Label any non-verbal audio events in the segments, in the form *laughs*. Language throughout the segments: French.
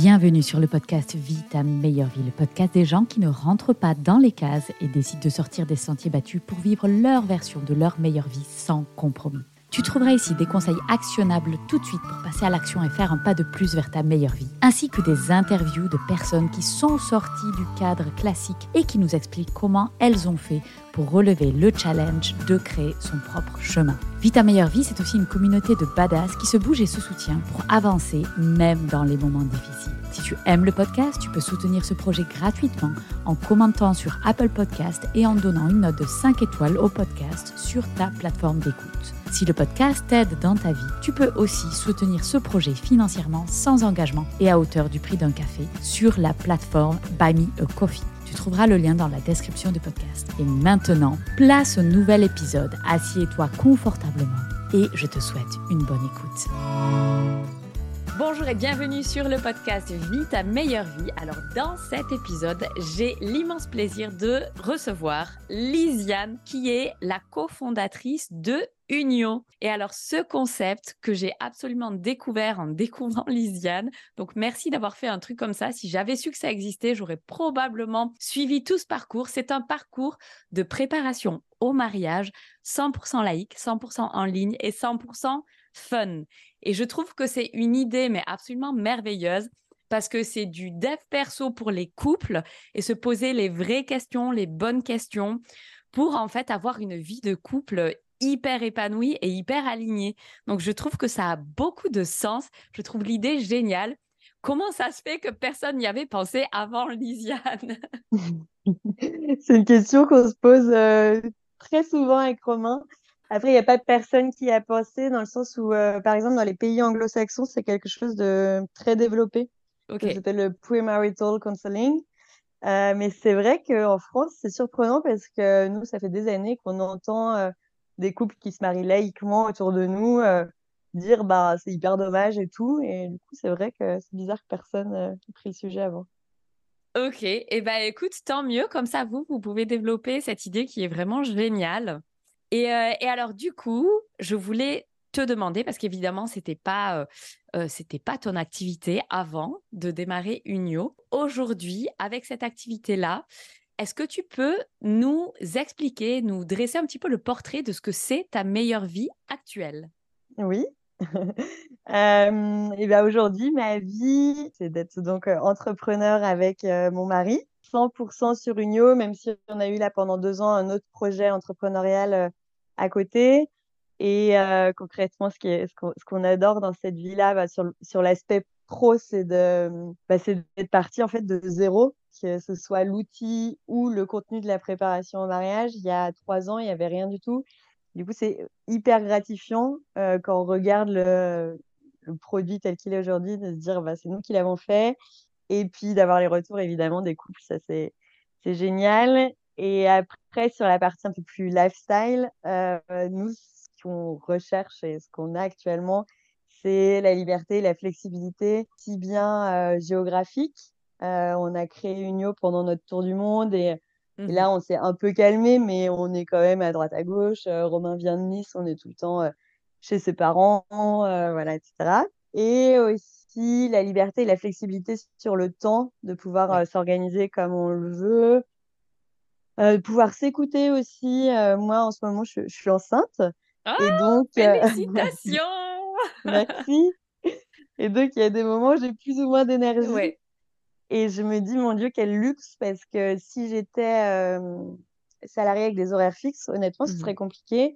Bienvenue sur le podcast Vie ta meilleure vie, le podcast des gens qui ne rentrent pas dans les cases et décident de sortir des sentiers battus pour vivre leur version de leur meilleure vie sans compromis. Tu trouveras ici des conseils actionnables tout de suite pour passer à l'action et faire un pas de plus vers ta meilleure vie, ainsi que des interviews de personnes qui sont sorties du cadre classique et qui nous expliquent comment elles ont fait pour relever le challenge de créer son propre chemin. Vie ta meilleure vie, c'est aussi une communauté de badass qui se bouge et se soutient pour avancer même dans les moments difficiles. Si tu aimes le podcast, tu peux soutenir ce projet gratuitement en commentant sur Apple Podcast et en donnant une note de 5 étoiles au podcast sur ta plateforme d'écoute. Si le podcast t'aide dans ta vie, tu peux aussi soutenir ce projet financièrement sans engagement et à hauteur du prix d'un café sur la plateforme Buy Me a Coffee. Tu trouveras le lien dans la description du podcast. Et maintenant, place au nouvel épisode. Assieds-toi confortablement et je te souhaite une bonne écoute. Bonjour et bienvenue sur le podcast Vie ta meilleure vie. Alors dans cet épisode, j'ai l'immense plaisir de recevoir Lisiane qui est la cofondatrice de Union. Et alors ce concept que j'ai absolument découvert en découvrant Lisiane, donc merci d'avoir fait un truc comme ça. Si j'avais su que ça existait, j'aurais probablement suivi tout ce parcours. C'est un parcours de préparation au mariage 100% laïque, 100% en ligne et 100% fun. Et je trouve que c'est une idée, mais absolument merveilleuse, parce que c'est du dev perso pour les couples et se poser les vraies questions, les bonnes questions, pour en fait avoir une vie de couple hyper épanouie et hyper alignée. Donc je trouve que ça a beaucoup de sens. Je trouve l'idée géniale. Comment ça se fait que personne n'y avait pensé avant Lisiane? *laughs* C'est une question qu'on se pose euh, très souvent avec Romain. Après, il n'y a pas personne qui a pensé dans le sens où, euh, par exemple, dans les pays anglo-saxons, c'est quelque chose de très développé. Okay. S'appelle le premarital counseling. Euh, mais c'est vrai qu'en France, c'est surprenant parce que nous, ça fait des années qu'on entend des couples qui se marient laïquement autour de nous euh, dire bah c'est hyper dommage et tout. Et du coup, c'est vrai que c'est bizarre que personne n'ait pris le sujet avant. Ok, et eh ben écoute, tant mieux. Comme ça, vous, vous pouvez développer cette idée qui est vraiment géniale. Et, euh, et, alors, du coup, je voulais te demander, parce qu'évidemment, ce n'était pas, euh, euh, c'était pas ton activité avant de démarrer Unio. Aujourd'hui, avec cette activité-là, est-ce que tu peux nous expliquer, nous dresser un petit peu le portrait de ce que c'est ta meilleure vie actuelle? Oui. *laughs* et ben aujourd'hui, ma vie, c'est d'être donc entrepreneur avec mon mari. 100% sur Unio, même si on a eu là pendant deux ans un autre projet entrepreneurial à côté. Et euh, concrètement, ce, qu'on adore dans cette vie-là, bah, sur, l'aspect pro, c'est de, bah, d'être parti en fait de zéro, que ce soit l'outil ou le contenu de la préparation au mariage. Il y a trois ans, il n'y avait rien du tout. Du coup, c'est hyper gratifiant euh, quand on regarde le, produit tel qu'il est aujourd'hui, de se dire bah, c'est nous qui l'avons fait. Et puis d'avoir les retours évidemment des couples, ça c'est, c'est génial. Et après, sur la partie un peu plus lifestyle, euh, nous, ce qu'on recherche et ce qu'on a actuellement, c'est la liberté, la flexibilité, si bien euh, géographique. Euh, on a créé Unio pendant notre tour du monde et, et là, mmh on s'est un peu calmé, mais on est quand même à droite à gauche. Euh, Romain vient de Nice, on est tout le temps euh, chez ses parents, euh, voilà, etc. Et aussi la liberté et la flexibilité sur le temps, de pouvoir s'organiser comme on le veut, euh, pouvoir s'écouter aussi. Euh, moi, en ce moment, je, je suis enceinte. et donc, euh, *laughs* félicitations Merci. Et donc, il y a des moments où j'ai plus ou moins d'énergie. Ouais. Et je me dis, mon Dieu, quel luxe, parce que si j'étais euh, salariée avec des horaires fixes, honnêtement, ce Mhm. serait compliqué.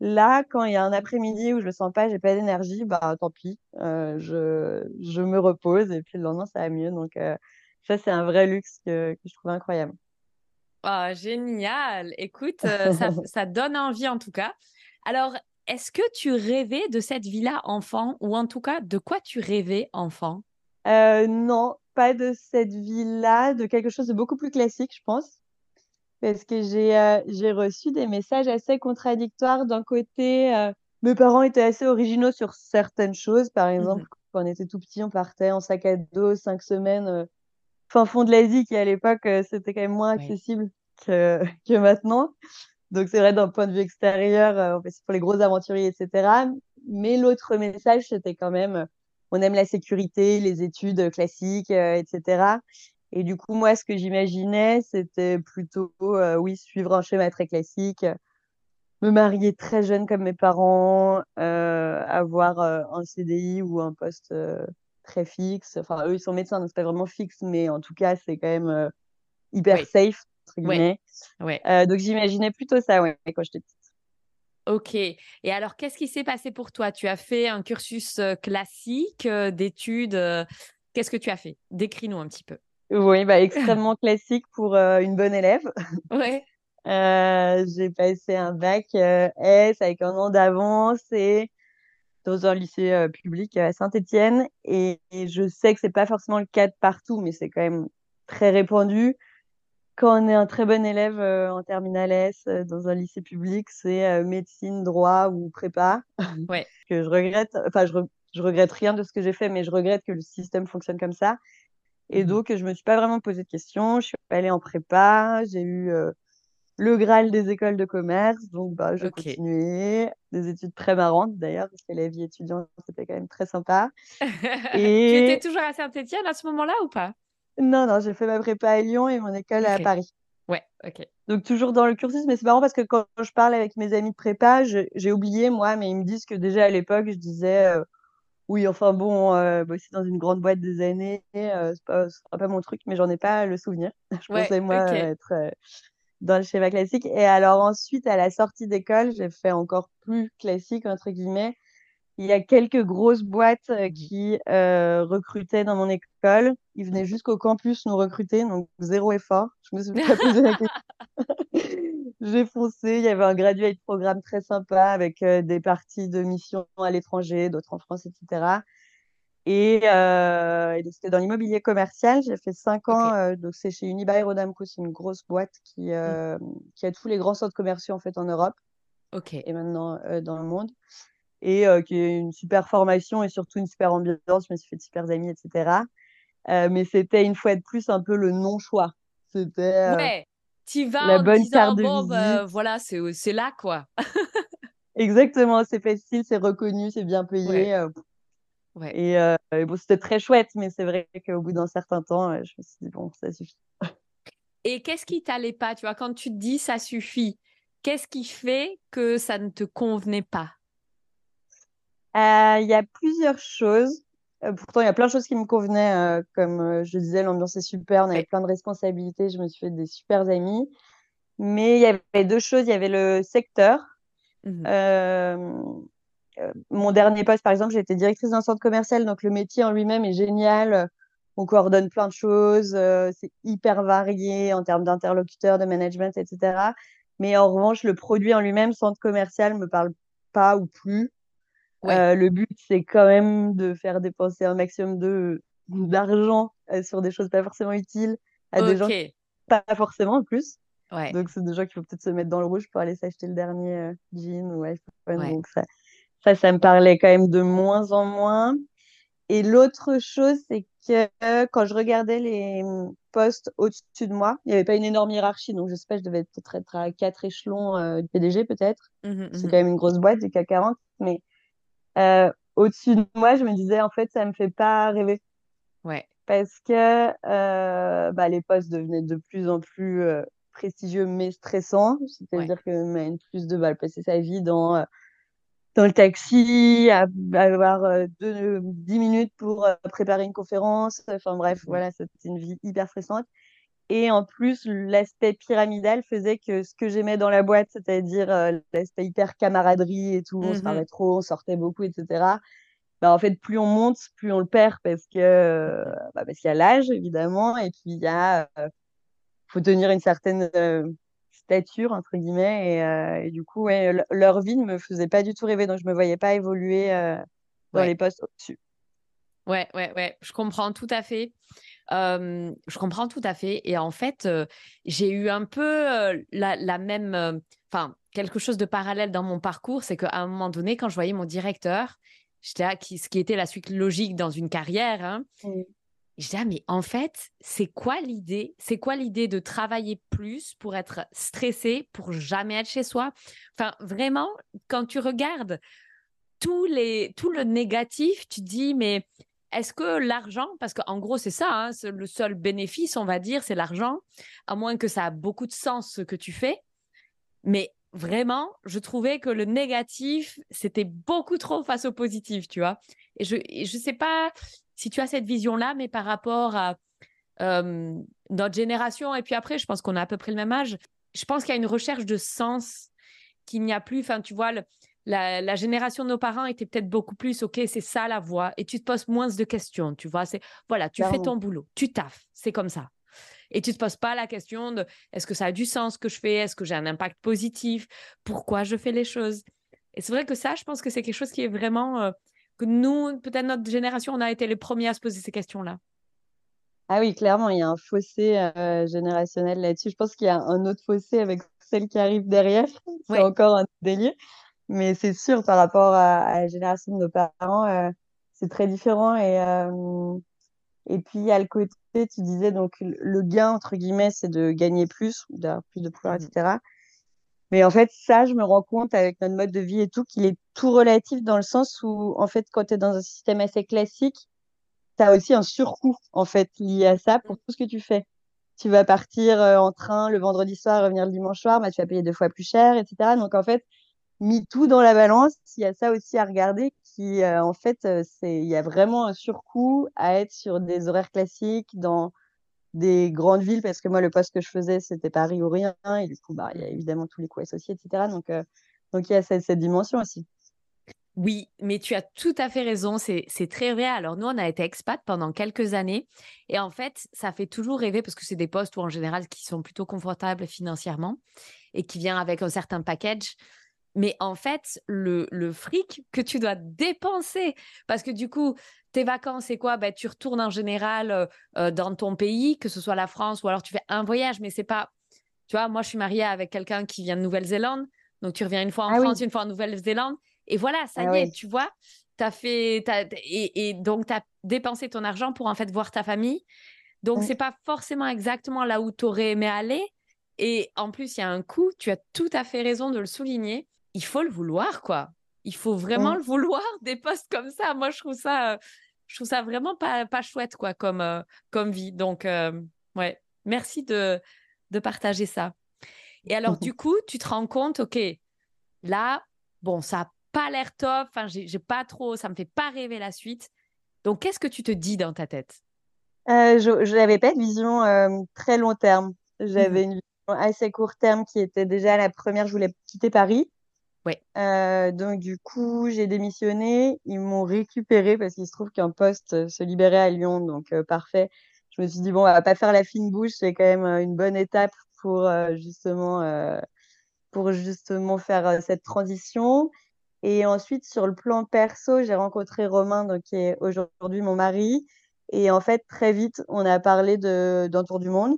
Là, quand il y a un après-midi où je le sens pas, j'ai pas d'énergie, bah tant pis, euh, je, je me repose et puis le lendemain, ça va mieux. Donc, euh, ça, c'est un vrai luxe que, que je trouve incroyable. Ah, génial. Écoute, euh, *laughs* ça, ça donne envie en tout cas. Alors, est-ce que tu rêvais de cette vie-là enfant? Ou en tout cas, de quoi tu rêvais enfant? Non, pas de cette vie-là, de quelque chose de beaucoup plus classique, je pense. Parce que j'ai euh, reçu des messages assez contradictoires. D'un côté, euh, mes parents étaient assez originaux sur certaines choses. Par exemple, Mhm. quand on était tout petit, on partait en sac à dos cinq semaines, euh, fin fond de l'Asie, qui à l'époque, c'était quand même moins accessible que, *laughs* que maintenant. Donc c'est vrai, d'un point de vue extérieur, euh, c'est pour les gros aventuriers, etc. Mais l'autre message, c'était quand même, on aime la sécurité, les études euh, classiques, euh, etc. Et du coup, moi, ce que j'imaginais, c'était plutôt, euh, oui, suivre un schéma très classique, me marier très jeune comme mes parents, euh, avoir euh, un CDI ou un poste très fixe. Enfin, eux, ils sont médecins, donc c'est pas vraiment fixe, mais en tout cas, c'est quand même hyper Oui, safe, entre guillemets. donc j'imaginais plutôt ça, ouais, quand j'étais petite. Ok. Et alors, qu'est-ce qui s'est passé pour toi? Tu as fait un cursus classique d'études. Qu'est-ce que tu as fait? Décris-nous un petit peu. Oui, bah, *laughs* extrêmement classique pour euh, une bonne élève. Ouais. *laughs* Euh, j'ai passé un bac euh, S avec un an d'avance et dans un lycée public à Saint-Étienne. Et, et je sais que c'est pas forcément le cas de partout, mais c'est quand même très répandu. Quand on est un très bon élève euh, en terminale S euh, dans un lycée public, c'est euh, médecine, droit ou prépa. Ouais. *laughs* Que je regrette, enfin, je, re- je regrette rien de ce que j'ai fait, mais je regrette que le système fonctionne comme ça. Et Mhm. donc, je me suis pas vraiment posé de questions. Je suis allée en prépa. J'ai eu le Graal des écoles de commerce. Donc, bah, j'ai Ok. continué. Des études très marrantes, d'ailleurs, parce que la vie étudiante, c'était quand même très sympa. *laughs* Tu étais toujours à Saint-Étienne à ce moment-là ou pas? Non, non, j'ai fait ma prépa à Lyon et mon école à. Paris. Ouais, ok. Donc, toujours dans le cursus. Mais c'est marrant parce que quand je parle avec mes amis de prépa, j'ai oublié, moi, mais ils me disent que déjà à l'époque, je disais, euh, oui, enfin bon, euh, bosser dans une grande boîte des années, euh, c'est pas, ce sera pas mon truc, mais j'en ai pas le souvenir. *laughs* Je Ouais, pensais, moi, être euh, dans le schéma classique. Et alors ensuite, à la sortie d'école, j'ai fait encore plus classique, entre guillemets. Il y a quelques grosses boîtes euh, Mhm. qui euh, recrutaient dans mon école. Ils venaient jusqu'au campus nous recruter, donc zéro effort. Je me suis pas posé la *laughs* question. *laughs* J'ai foncé. Il y avait un graduate programme très sympa avec euh, des parties de missions à l'étranger, d'autres en France, etc. Et, euh, c'était dans l'immobilier commercial. J'ai fait cinq ans. donc, c'est chez Unibail Rodamco. C'est une grosse boîte qui, Mm. euh, qui a tous les grands centres commerciaux en fait en Europe et maintenant dans le monde. Et euh, qui est une super formation et surtout une super ambiance. Je me suis fait de super amis, etc. Euh, mais c'était une fois de plus un peu le non-choix. C'était euh, Ouais, la vas bonne carte de bon, visite. voilà, c'est là, quoi. *laughs* Exactement, c'est facile, c'est reconnu, c'est bien payé. euh, ouais. et, et bon, c'était très chouette, mais c'est vrai qu'au bout d'un certain temps, je me suis dit, bon, ça suffit. Et qu'est-ce qui t'allait pas, tu vois, quand tu te dis ça suffit, qu'est-ce qui fait que ça ne te convenait pas? Euh, Il y a plusieurs choses. Euh, pourtant, il y a plein de choses qui me convenaient. euh, comme je disais, l'ambiance est super, on avait plein de responsabilités, je me suis fait des super amis. Mais il y avait deux choses. Il y avait le secteur. Mhm. Euh, mon dernier poste, par exemple, j'étais directrice d'un centre commercial, donc le métier en lui-même est génial. On coordonne plein de choses, euh, c'est hyper varié en termes d'interlocuteurs, de management, etc. Mais en revanche, le produit en lui-même, centre commercial, me parle pas ou plus. Ouais. Euh, le but, c'est quand même de faire dépenser un maximum de d'argent euh, sur des choses pas forcément utiles à des gens qui pas forcément en plus. Ouais. Donc, c'est des gens qui vont peut-être se mettre dans le rouge pour aller s'acheter le dernier euh, jean ou iPhone. Ouais. Donc, ça, ça, ça me parlait quand même de moins en moins. Et l'autre chose, c'est que euh, quand je regardais les hum, postes au-dessus de moi, il n'y avait pas une énorme hiérarchie. Donc, je sais pas, je devais peut-être être à quatre échelons euh, du PDG, peut-être. Mhm, C'est mhm. quand même une grosse boîte du CAC 40. Mais euh, au-dessus de moi, je me disais, en fait, ça me fait pas rêver. Ouais. Parce que euh, bah, les postes devenaient de plus en plus euh, prestigieux, mais stressants. Ouais. C'est-à-dire que N plus de balles passer sa vie dans euh, dans le taxi, à, avoir 10 minutes pour préparer une conférence. Enfin bref, mmh. voilà, c'était une vie hyper stressante. Et en plus, l'aspect pyramidal faisait que ce que j'aimais dans la boîte, c'est-à-dire l'aspect hyper camaraderie et tout, on se parlait mmh trop, on sortait beaucoup, etc. Bah, en fait, plus on monte, plus on le perd parce que bah, parce qu'il y a l'âge évidemment, et puis il y a faut tenir une certaine stature entre guillemets, et, et du coup, ouais, leur vie ne me faisait pas du tout rêver, donc je me voyais pas évoluer dans les postes au-dessus. Ouais, ouais, ouais, je comprends tout à fait. Je comprends tout à fait. Et en fait, j'ai eu un peu la, la, même, enfin, quelque chose de parallèle dans mon parcours, c'est qu'à un moment donné, quand je voyais mon directeur, j'étais qui, ce qui était la suite logique dans une carrière, hein, mmh. disais, ah, mais en fait, c'est quoi l'idée? C'est quoi l'idée de travailler plus pour être stressé, pour jamais être chez soi? Enfin, vraiment, quand tu regardes tous les, tout le négatif, tu dis, mais est-ce que l'argent, parce qu'en gros c'est ça, hein, le seul bénéfice, on va dire, c'est l'argent, à moins que ça a beaucoup de sens ce que tu fais. Mais vraiment, je trouvais que le négatif, c'était beaucoup trop face au positif, tu vois. Et je ne sais pas si tu as cette vision-là, mais par rapport à euh, notre génération, et puis après, je pense qu'on a à peu près le même âge, je pense qu'il y a une recherche de sens qu'il n'y a plus, enfin, tu vois, le, la, génération de nos parents était peut-être beaucoup plus, OK, c'est ça la voie, et tu te poses moins de questions, tu vois. C'est voilà, tu fais ton boulot, tu taffes, c'est comme ça. Et tu te poses pas la question de est-ce que ça a du sens ce que je fais, est-ce que j'ai un impact positif, pourquoi je fais les choses? Et c'est vrai que ça, je pense que c'est quelque chose qui est vraiment euh, que nous, peut-être notre génération, on a été les premiers à se poser ces questions-là. Ah oui, clairement, il y a un fossé euh, générationnel là-dessus. Je pense qu'il y a un autre fossé avec celle qui arrive derrière. *laughs* C'est encore un délire. Mais c'est sûr, par rapport à, la génération de nos parents, euh, c'est très différent. Et, euh, et puis, il y a le côté, tu disais, donc le gain, entre guillemets, c'est de gagner plus, d'avoir plus de pouvoir, etc. Mmh. Mais en fait, ça, je me rends compte avec notre mode de vie et tout, qu'il est tout relatif dans le sens où, en fait, quand tu es dans un système assez classique, tu as aussi un surcoût, en fait, lié à ça pour tout ce que tu fais. Tu vas partir euh, en train le vendredi soir, revenir le dimanche soir, bah, tu vas payer deux fois plus cher, etc. Donc, en fait, mis tout dans la balance, il y a ça aussi à regarder qui, euh, en fait, euh, c'est, il y a vraiment un surcoût à être sur des horaires classiques dans des grandes villes, parce que moi, le poste que je faisais, c'était Paris ou rien, et du coup, bah, il y a évidemment tous les coûts associés, etc. Donc, euh, donc il y a cette, dimension aussi. Oui, mais tu as tout à fait raison, c'est, c'est très vrai. Alors nous, on a été expat pendant quelques années et en fait, ça fait toujours rêver parce que c'est des postes où en général qui sont plutôt confortables financièrement et qui viennent avec un certain package. Mais en fait, le, le, fric que tu dois dépenser, parce que du coup, tes vacances, c'est quoi? Ben, Tu retournes en général euh, euh, dans ton pays, que ce soit la France, ou alors tu fais un voyage, mais c'est pas. Tu vois, moi, je suis mariée avec quelqu'un qui vient de Nouvelle-Zélande. Donc, tu reviens une fois en ah France, une fois en Nouvelle-Zélande. Et voilà, ça ah y est, tu vois, tu as fait. et, et, donc, tu as dépensé ton argent pour en fait voir ta famille. Donc, ce c'est pas forcément exactement là où tu aurais aimé aller. Et en plus, il y a un coût, tu as tout à fait raison de le souligner il faut le vouloir, quoi. Il faut vraiment le vouloir, *laughs* des postes comme ça. Moi, je trouve ça, je trouve ça vraiment pas, pas chouette, quoi, comme, euh, comme vie. Donc, euh, ouais, merci de, de partager ça. Et alors, du *laughs* coup, tu te rends compte, OK, là, bon, ça n'a pas l'air top, enfin, j'ai pas trop, ça me fait pas rêver la suite. Donc, qu'est-ce que tu te dis dans ta tête? Euh, Je n'avais pas de vision très long terme. J'avais mmh une vision assez court terme qui était déjà la première, je voulais quitter Paris. Ouais. Euh, donc du coup, j'ai démissionné. Ils m'ont récupéré parce qu'il se trouve qu'un poste euh, se libérait à Lyon, donc euh, parfait. Je me suis dit bon, on va pas faire la fine bouche, c'est quand même une bonne étape pour justement pour justement faire cette transition. Et ensuite, sur le plan perso, j'ai rencontré Romain, donc, qui est aujourd'hui mon mari. Et en fait, très vite, on a parlé d'un tour du monde.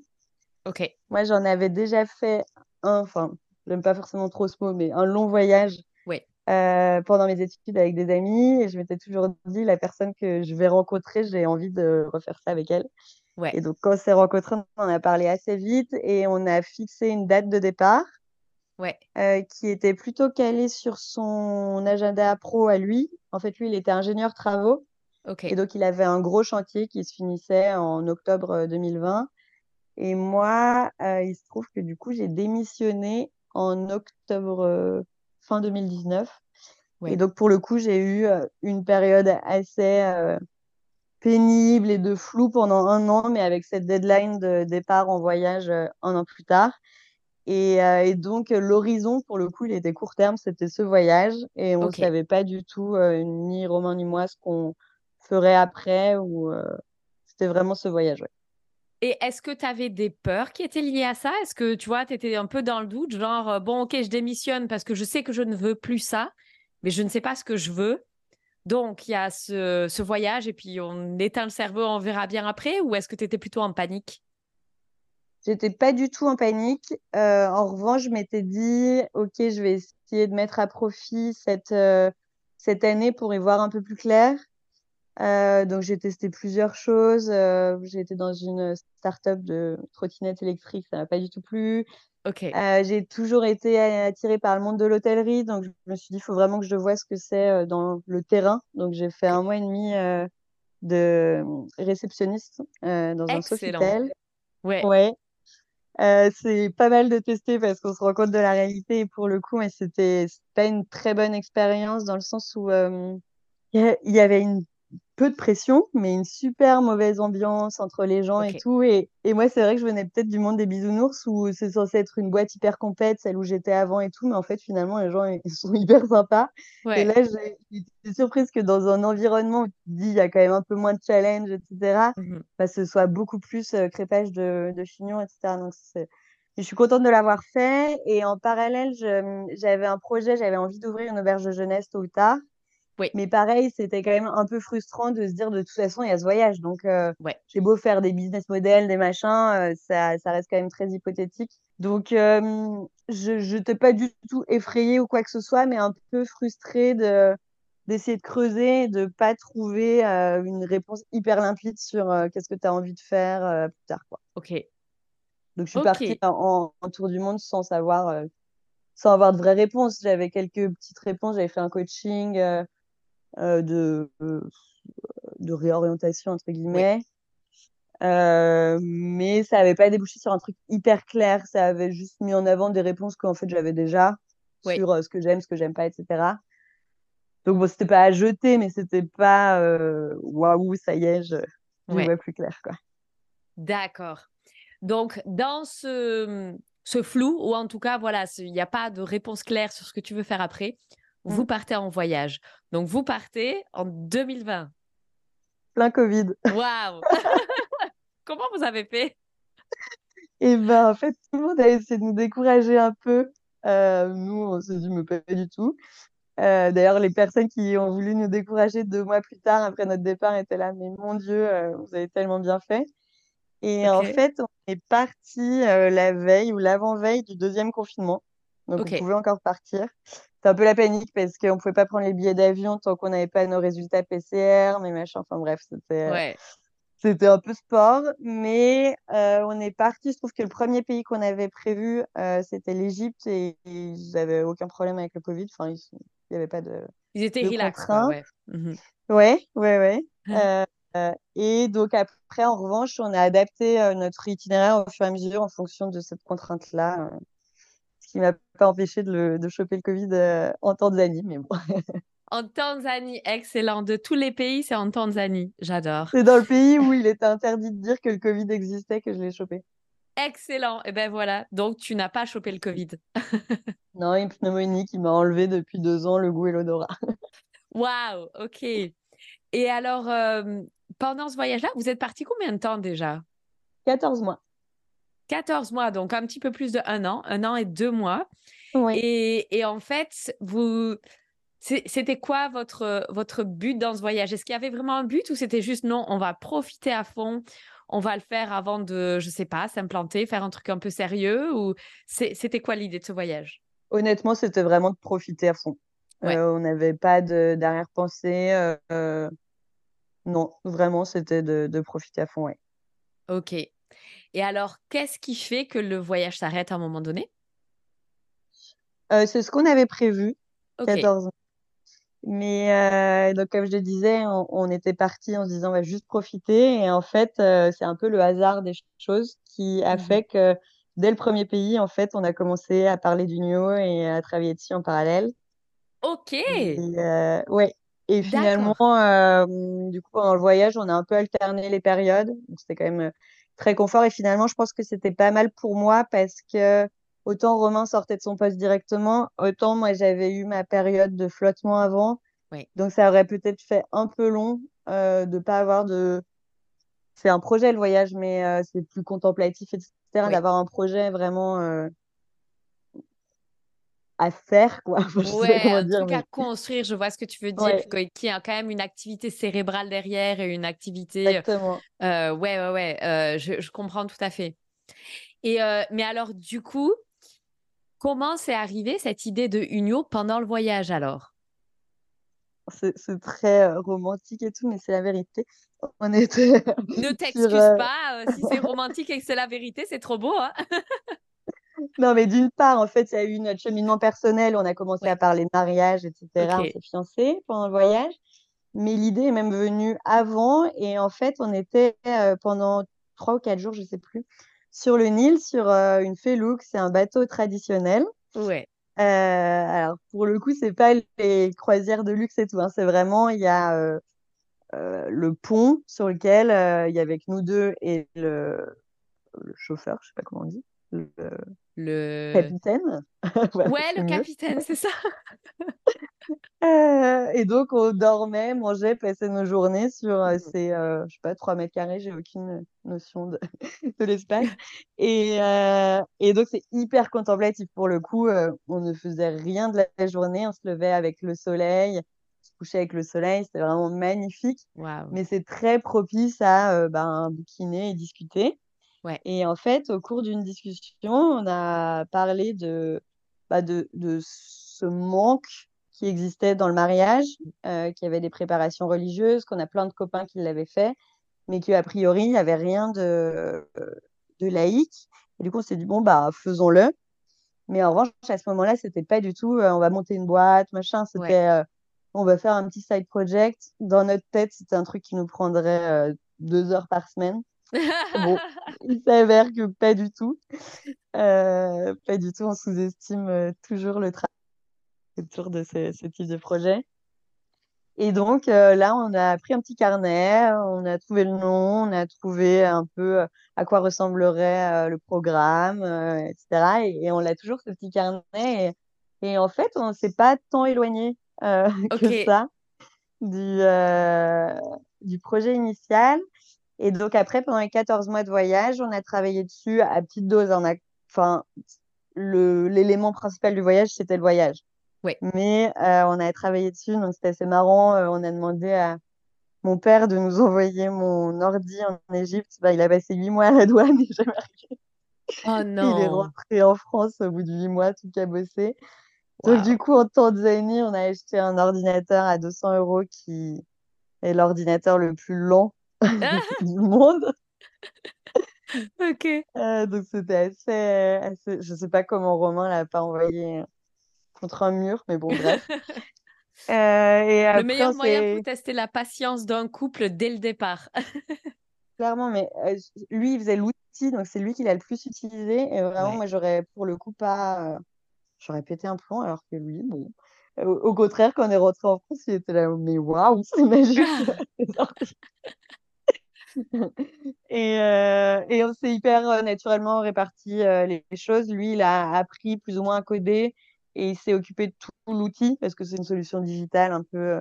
Ok. Moi, j'en avais déjà fait un, enfin, j'aime pas forcément trop ce mot, mais un long voyage euh, pendant mes études avec des amis. Et je m'étais toujours dit, la personne que je vais rencontrer, j'ai envie de refaire ça avec elle. Ouais. Et donc, quand on s'est rencontrés, on a parlé assez vite et on a fixé une date de départ. Ouais. Euh, qui était plutôt calée sur son agenda pro à lui. En fait, lui, il était ingénieur travaux. Et donc, il avait un gros chantier qui se finissait en octobre 2020. Euh, et moi, il se trouve que du coup, j'ai démissionné en octobre, euh, fin 2019. Et donc, pour le coup, j'ai eu une période assez pénible et de flou pendant un an, mais avec cette deadline de départ en voyage un an plus tard. Et, donc, l'horizon, pour le coup, il était court terme, c'était ce voyage. Et on ne savait pas du tout, ni Romain ni moi, ce qu'on ferait après. ou C'était vraiment ce voyage. Et est-ce que tu avais des peurs qui étaient liées à ça? Est-ce que tu vois, tu étais un peu dans le doute, genre, bon, ok, je démissionne parce que je sais que je ne veux plus ça, mais je ne sais pas ce que je veux. Donc, il y a ce, voyage et puis on éteint le cerveau, on verra bien après. Ou est-ce que tu étais plutôt en panique? J'étais pas du tout en panique. Euh, en revanche, je m'étais dit, OK, je vais essayer de mettre à profit cette, euh, cette année pour y voir un peu plus clair. Euh, donc, j'ai testé plusieurs choses. j'ai été dans une start-up de trottinette électrique, ça m'a pas du tout plu. Euh, j'ai toujours été attirée par le monde de l'hôtellerie, donc je me suis dit, il faut vraiment que je vois ce que c'est euh, dans le terrain. Donc j'ai fait un mois et demi euh, de réceptionniste dans un Sofitel. Ouais. ouais. c'est pas mal de tester parce qu'on se rend compte de la réalité et pour le coup, mais c'était pas une très bonne expérience dans le sens où il y avait une peu de pression, mais une super mauvaise ambiance entre les gens et tout. Et, et moi, c'est vrai que je venais peut-être du monde des bisounours où c'est censé être une boîte hyper complète, celle où j'étais avant et tout. Mais en fait, finalement, les gens ils *laughs* sont hyper sympas. Et là, j'ai été surprise que dans un environnement où tu dis il y a quand même un peu moins de challenge, etc., mmh bah, ce soit beaucoup plus euh, crépage de, de chignons, etc. Donc, je suis contente de l'avoir fait. Et en parallèle, j'avais un projet, j'avais envie d'ouvrir une auberge de jeunesse tôt ou tard. Mais pareil, c'était quand même un peu frustrant de se dire de toute façon, il y a ce voyage. Donc, euh, j'ai beau faire des business models, des machins, euh, ça, ça, reste quand même très hypothétique. Donc, euh, je n'étais pas du tout effrayée ou quoi que ce soit, mais un peu frustrée de d'essayer de creuser, de pas trouver une réponse hyper limpide sur qu'est-ce que tu as envie de faire plus tard. Quoi. Ok. Donc, je suis partie en, en, tour du monde sans savoir, sans avoir de vraies réponses. J'avais quelques petites réponses. J'avais fait un coaching euh, de, euh, de réorientation, entre guillemets. Euh, mais ça n'avait pas débouché sur un truc hyper clair. Ça avait juste mis en avant des réponses qu'en fait j'avais déjà sur ce que j'aime, ce que j'aime pas, etc. Donc bon, c'était pas à jeter, mais c'était pas waouh, ça y est, je, je vois plus clair quoi. D'accord. Donc dans ce, ce flou, ou en tout cas, voilà, il n'y a pas de réponse claire sur ce que tu veux faire après, vous mmh. partez en voyage. Donc, vous partez en 2020. Plein Covid. Waouh *laughs* Comment vous avez fait? Eh ben, en fait, tout le monde a essayé de nous décourager un peu. Euh, nous, on s'est dit, mais pas du tout. Euh, d'ailleurs, les personnes qui ont voulu nous décourager deux mois plus tard, après notre départ, étaient là, mais mon Dieu, euh, vous avez tellement bien fait. Et en fait, on est parti la veille ou l'avant-veille du deuxième confinement. Donc, on pouvait encore partir un peu la panique parce qu'on pouvait pas prendre les billets d'avion tant qu'on n'avait pas nos résultats PCR, mais machin. Enfin bref, c'était euh, c'était un peu sport. Mais euh, on est parti. Je trouve que le premier pays qu'on avait prévu, euh, c'était l'Égypte et ils n'avaient aucun problème avec le Covid. Enfin, il n'y avait pas de. Ils étaient relax. ouais. Mmh ouais, ouais, ouais. *laughs* et donc après, en revanche, on a adapté notre itinéraire au fur et à mesure en fonction de cette contrainte-là qui m'a pas empêché de, de, choper le Covid euh, en Tanzanie, mais bon. *laughs* En Tanzanie, excellent. De tous les pays, c'est en Tanzanie. J'adore. C'est dans le pays où il était interdit de dire que le Covid existait que je l'ai chopé. Excellent. Et eh ben voilà. Donc, tu n'as pas chopé le Covid. *laughs* non, une pneumonie qui m'a enlevé depuis deux ans le goût et l'odorat. Waouh, ok. Et alors, euh, pendant ce voyage-là, vous êtes parti combien de temps déjà? 14 mois. 14 mois, donc un petit peu plus de un an, un an et deux mois. Et, en fait, vous, c'était quoi votre, votre but dans ce voyage? Est-ce qu'il y avait vraiment un but ou c'était juste non, on va profiter à fond, on va le faire avant de, je sais pas, s'implanter, faire un truc un peu sérieux ou c'était quoi l'idée de ce voyage? Honnêtement, c'était vraiment de profiter à fond. Euh, on n'avait pas d'arrière-pensée. Euh, non, vraiment, c'était de, de, profiter à fond, ouais. Ok. Et alors, qu'est-ce qui fait que le voyage s'arrête à un moment donné? Euh, C'est ce qu'on avait prévu, 14 ans. Mais euh, donc, comme je le disais, on, était parti en se disant on va juste profiter. Et en fait, euh, c'est un peu le hasard des choses qui a mmh fait que dès le premier pays, en fait, on a commencé à parler du NIO et à travailler dessus en parallèle. Ok. Et, ouais. Et finalement, euh, du coup, pendant le voyage, on a un peu alterné les périodes. C'était quand même très confort. Et finalement, je pense que c'était pas mal pour moi parce que autant Romain sortait de son poste directement, autant moi, j'avais eu ma période de flottement avant. Oui. Donc, ça aurait peut-être fait un peu long euh, de pas avoir de. C'est un projet, le voyage, mais euh, c'est plus contemplatif, etc. Oui. D'avoir un projet vraiment euh, à faire, quoi. Je sais pas Ouais, comment un dire, truc à construire, je vois ce que tu veux dire, ouais, qui a quand même une activité cérébrale derrière et une activité. exactement. euh, ouais, ouais, ouais, euh, je, je comprends tout à fait. Et euh, mais alors, du coup, comment c'est arrivé cette idée de Unio pendant le voyage alors? C'est très euh, romantique et tout, mais c'est la vérité. On était Ne *laughs* t'excuse pas, si c'est *laughs* romantique et que c'est la vérité, c'est trop beau, hein? *laughs* Non, mais d'une part, en fait, il y a eu notre cheminement personnel. On a commencé Ouais, à parler de mariage, etc. On s'est fiancés pendant le voyage. Mais l'idée est même venue avant. Et en fait, on était euh, pendant trois ou quatre jours, je sais plus, sur le Nil, sur euh, une Felouk. C'est un bateau traditionnel. ouais, Euh, alors, pour le coup, c'est pas les croisières de luxe et tout. hein. C'est vraiment, il y a le pont sur lequel il y avait que nous deux et le, le chauffeur, je sais pas comment on dit, le le... capitaine. *laughs* Ouais, le mieux. capitaine, c'est ça. *laughs* Euh, et donc, on dormait, mangeait, passait nos journées sur euh, Mhm. ces, euh, je sais pas, 3 mètres carrés, j'ai aucune notion de, *laughs* de l'espace. Et, et donc, c'est hyper contemplatif pour le coup. on ne faisait rien de la journée, on se levait avec le soleil, on se couchait avec le soleil, c'était vraiment magnifique. Mais c'est très propice à euh, ben, bouquiner et discuter. Ouais, Et en fait, au cours d'une discussion, on a parlé de, bah, de, de ce manque qui existait dans le mariage, euh, qu'il y avait des préparations religieuses, qu'on a plein de copains qui l'avaient fait, mais qu'a priori, il n'y avait rien de, de laïque. Et du coup, on s'est dit, bon, bah, faisons-le. Mais en revanche, à ce moment-là, c'était pas du tout, euh, on va monter une boîte, machin. ouais. C'était, euh, on va faire un petit side project. Dans notre tête, c'était un truc qui nous prendrait deux heures par semaine. Bon, *laughs* il s'avère que pas du tout. Euh, pas du tout. On sous-estime euh, toujours le travail autour de ce, ce type de projet. Et donc euh, là, on a pris un petit carnet, on a trouvé le nom, on a trouvé un peu à quoi ressemblerait euh, le programme, etc. Et, et on l'a toujours, ce petit carnet. Et, et en fait, on ne s'est pas tant éloigné *laughs* que ça du, du projet initial. Et donc après, pendant les 14 mois de voyage, on a travaillé dessus à petite dose. On a, enfin, l'élément principal du voyage, c'était le voyage. ouais. Mais euh, on a travaillé dessus, donc c'était assez marrant. Euh, on a demandé à mon père de nous envoyer mon ordi en Égypte. Bah, il a passé huit mois à la douane et jamais arrivé. Oh *laughs* Il est non. rentré en France au bout de huit mois, tout cabossé. Donc Waouh. du coup, en Tanzanie, on a acheté un ordinateur à 200 euros qui est l'ordinateur le plus lent *laughs* du monde. Ok. Euh, donc c'était assez, assez... Je sais pas comment Romain l'a pas envoyé contre un mur, mais bon, bref. *laughs* Euh, et Le après, meilleur moyen pour tester la patience d'un couple dès le départ. *laughs* clairement, mais euh, lui, il faisait l'outil, donc c'est lui qui l'a le plus utilisé. Et vraiment, Ouais. moi, j'aurais pour le coup pas. euh, J'aurais pété un plomb, alors que lui, bon. Euh, Au, au contraire, quand on est rentré en France, il était là, mais waouh, c'est magique. *laughs* Et, euh, et on s'est hyper euh, naturellement réparti euh, les, les choses. Lui, il a appris plus ou moins à coder et il s'est occupé de tout l'outil parce que c'est une solution digitale un peu,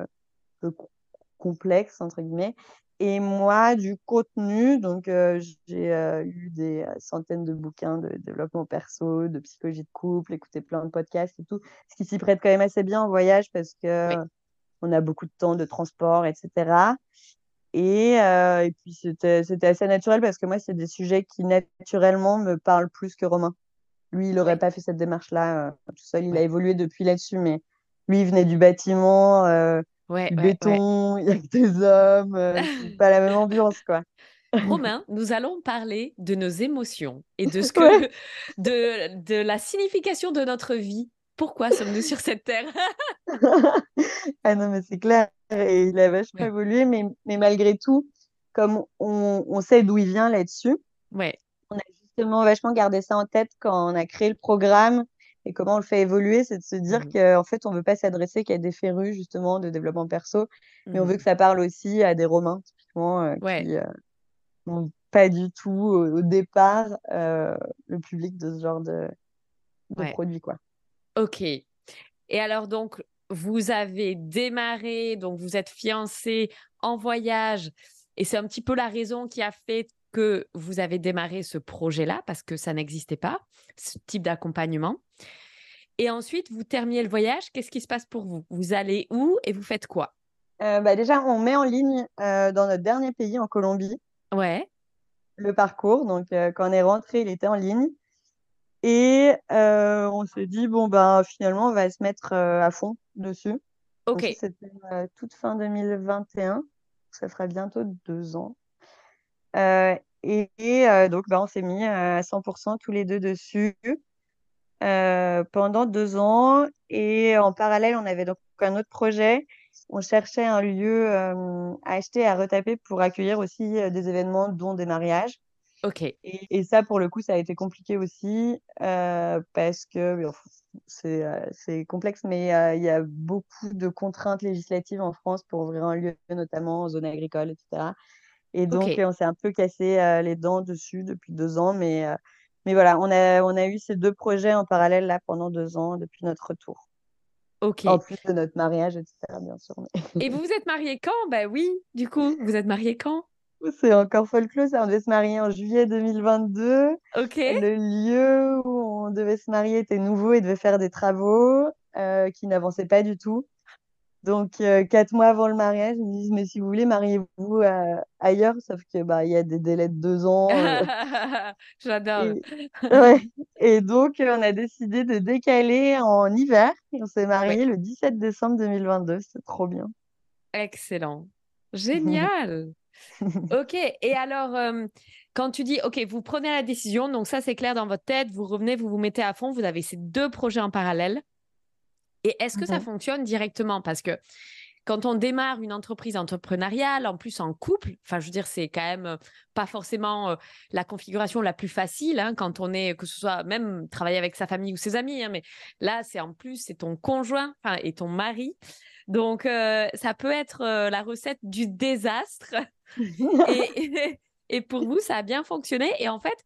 peu co- complexe, entre guillemets. Et moi, du contenu, donc euh, j'ai euh, eu des centaines de bouquins de développement perso, de psychologie de couple, écouté plein de podcasts et tout, ce qui s'y prête quand même assez bien en voyage parce que Oui. on a beaucoup de temps de transport, etc. Et, euh, et puis c'était assez naturel parce que moi, c'est des sujets qui naturellement me parlent plus que Romain. Lui, il n'aurait pas fait cette démarche-là euh, tout seul. Il a évolué depuis là-dessus, mais lui, il venait du bâtiment, euh, Ouais. du Ouais. Béton, *laughs* il y a que des hommes, pas la même ambiance, quoi. *laughs* Romain, nous allons parler de nos émotions et de ce *laughs* que de, de la signification de notre vie. Pourquoi sommes-nous sur cette terre? *laughs* Ah non, mais c'est clair. Et il a vachement Ouais. évolué, mais, mais malgré tout, comme on, on sait d'où il vient là-dessus, Ouais. on a justement vachement gardé ça en tête quand on a créé le programme Et comment on le fait évoluer, c'est de se dire Mhm. qu'en fait, on veut pas s'adresser qu'à des férus, justement, de développement perso, mais on veut Mhm. que ça parle aussi à des Romains, typiquement, euh, Ouais, qui euh, n'ont pas du tout, au, au départ, euh, le public de ce genre de, de ouais. produit, quoi. Ok. Et alors donc, vous avez démarré, donc vous êtes fiancés en voyage, et c'est un petit peu la raison qui a fait que vous avez démarré ce projet-là, parce que ça n'existait pas, ce type d'accompagnement. Et ensuite, vous terminez le voyage, qu'est-ce qui se passe pour vous? Vous allez où et vous faites quoi? Euh, bah, déjà, on met en ligne euh, dans notre dernier pays, en Colombie, Ouais, le parcours. Donc, euh, quand on est rentré, il était en ligne. Et euh, on s'est dit, bon, ben, finalement, on va se mettre euh, à fond dessus. Ok, c'était euh, toute fin 2021. Ça fera bientôt deux ans. Et et, donc, ben, on s'est mis à 100% tous les deux dessus pendant deux ans. Et en parallèle, on avait donc un autre projet. On cherchait un lieu à acheter, à retaper pour accueillir aussi des événements, dont des mariages. Ok, Et, et ça, pour le coup, ça a été compliqué aussi euh, parce que c'est euh, c'est complexe, mais euh, il y a beaucoup de contraintes législatives en France pour ouvrir un lieu, notamment en zone agricole, etc. Et donc, on s'est un peu cassé les dents dessus depuis deux ans, mais, mais voilà, on a, on a eu ces deux projets en parallèle là pendant deux ans depuis notre retour. ok. En plus de notre mariage, etc., bien sûr. mais- Et vous vous êtes mariés quand? Ben oui, du coup, vous êtes mariés quand? C'est encore folklore, ça. On devait se marier en juillet 2022. Ok. Le lieu où on devait se marier était nouveau et devait faire des travaux euh, qui n'avançaient pas du tout. Donc, euh, quatre mois avant le mariage, ils me disent, mais si vous voulez, mariez-vous euh, ailleurs, sauf que bah, il y a des délais de deux ans. euh, *laughs* J'adore. et, ouais. Et donc, on a décidé de décaler en hiver et on s'est Ouais, marié le 17 décembre 2022. C'est trop bien. excellent. *laughs* Génial. *laughs* Ok. Et alors, euh, quand tu dis, ok, vous prenez la décision, donc ça c'est clair dans votre tête, vous revenez, vous vous mettez à fond, vous avez ces deux projets en parallèle. Et est-ce que ça Mhm. fonctionne directement? Parce que quand on démarre une entreprise entrepreneuriale, en plus en couple, enfin, je veux dire, c'est quand même euh, pas forcément euh, la configuration la plus facile hein, quand on est, que ce soit même travailler avec sa famille ou ses amis, hein, mais là, c'est en plus, c'est ton conjoint et ton mari. Donc, euh, ça peut être euh, la recette du désastre. *laughs* Et, et pour vous, ça a bien fonctionné. Et en fait,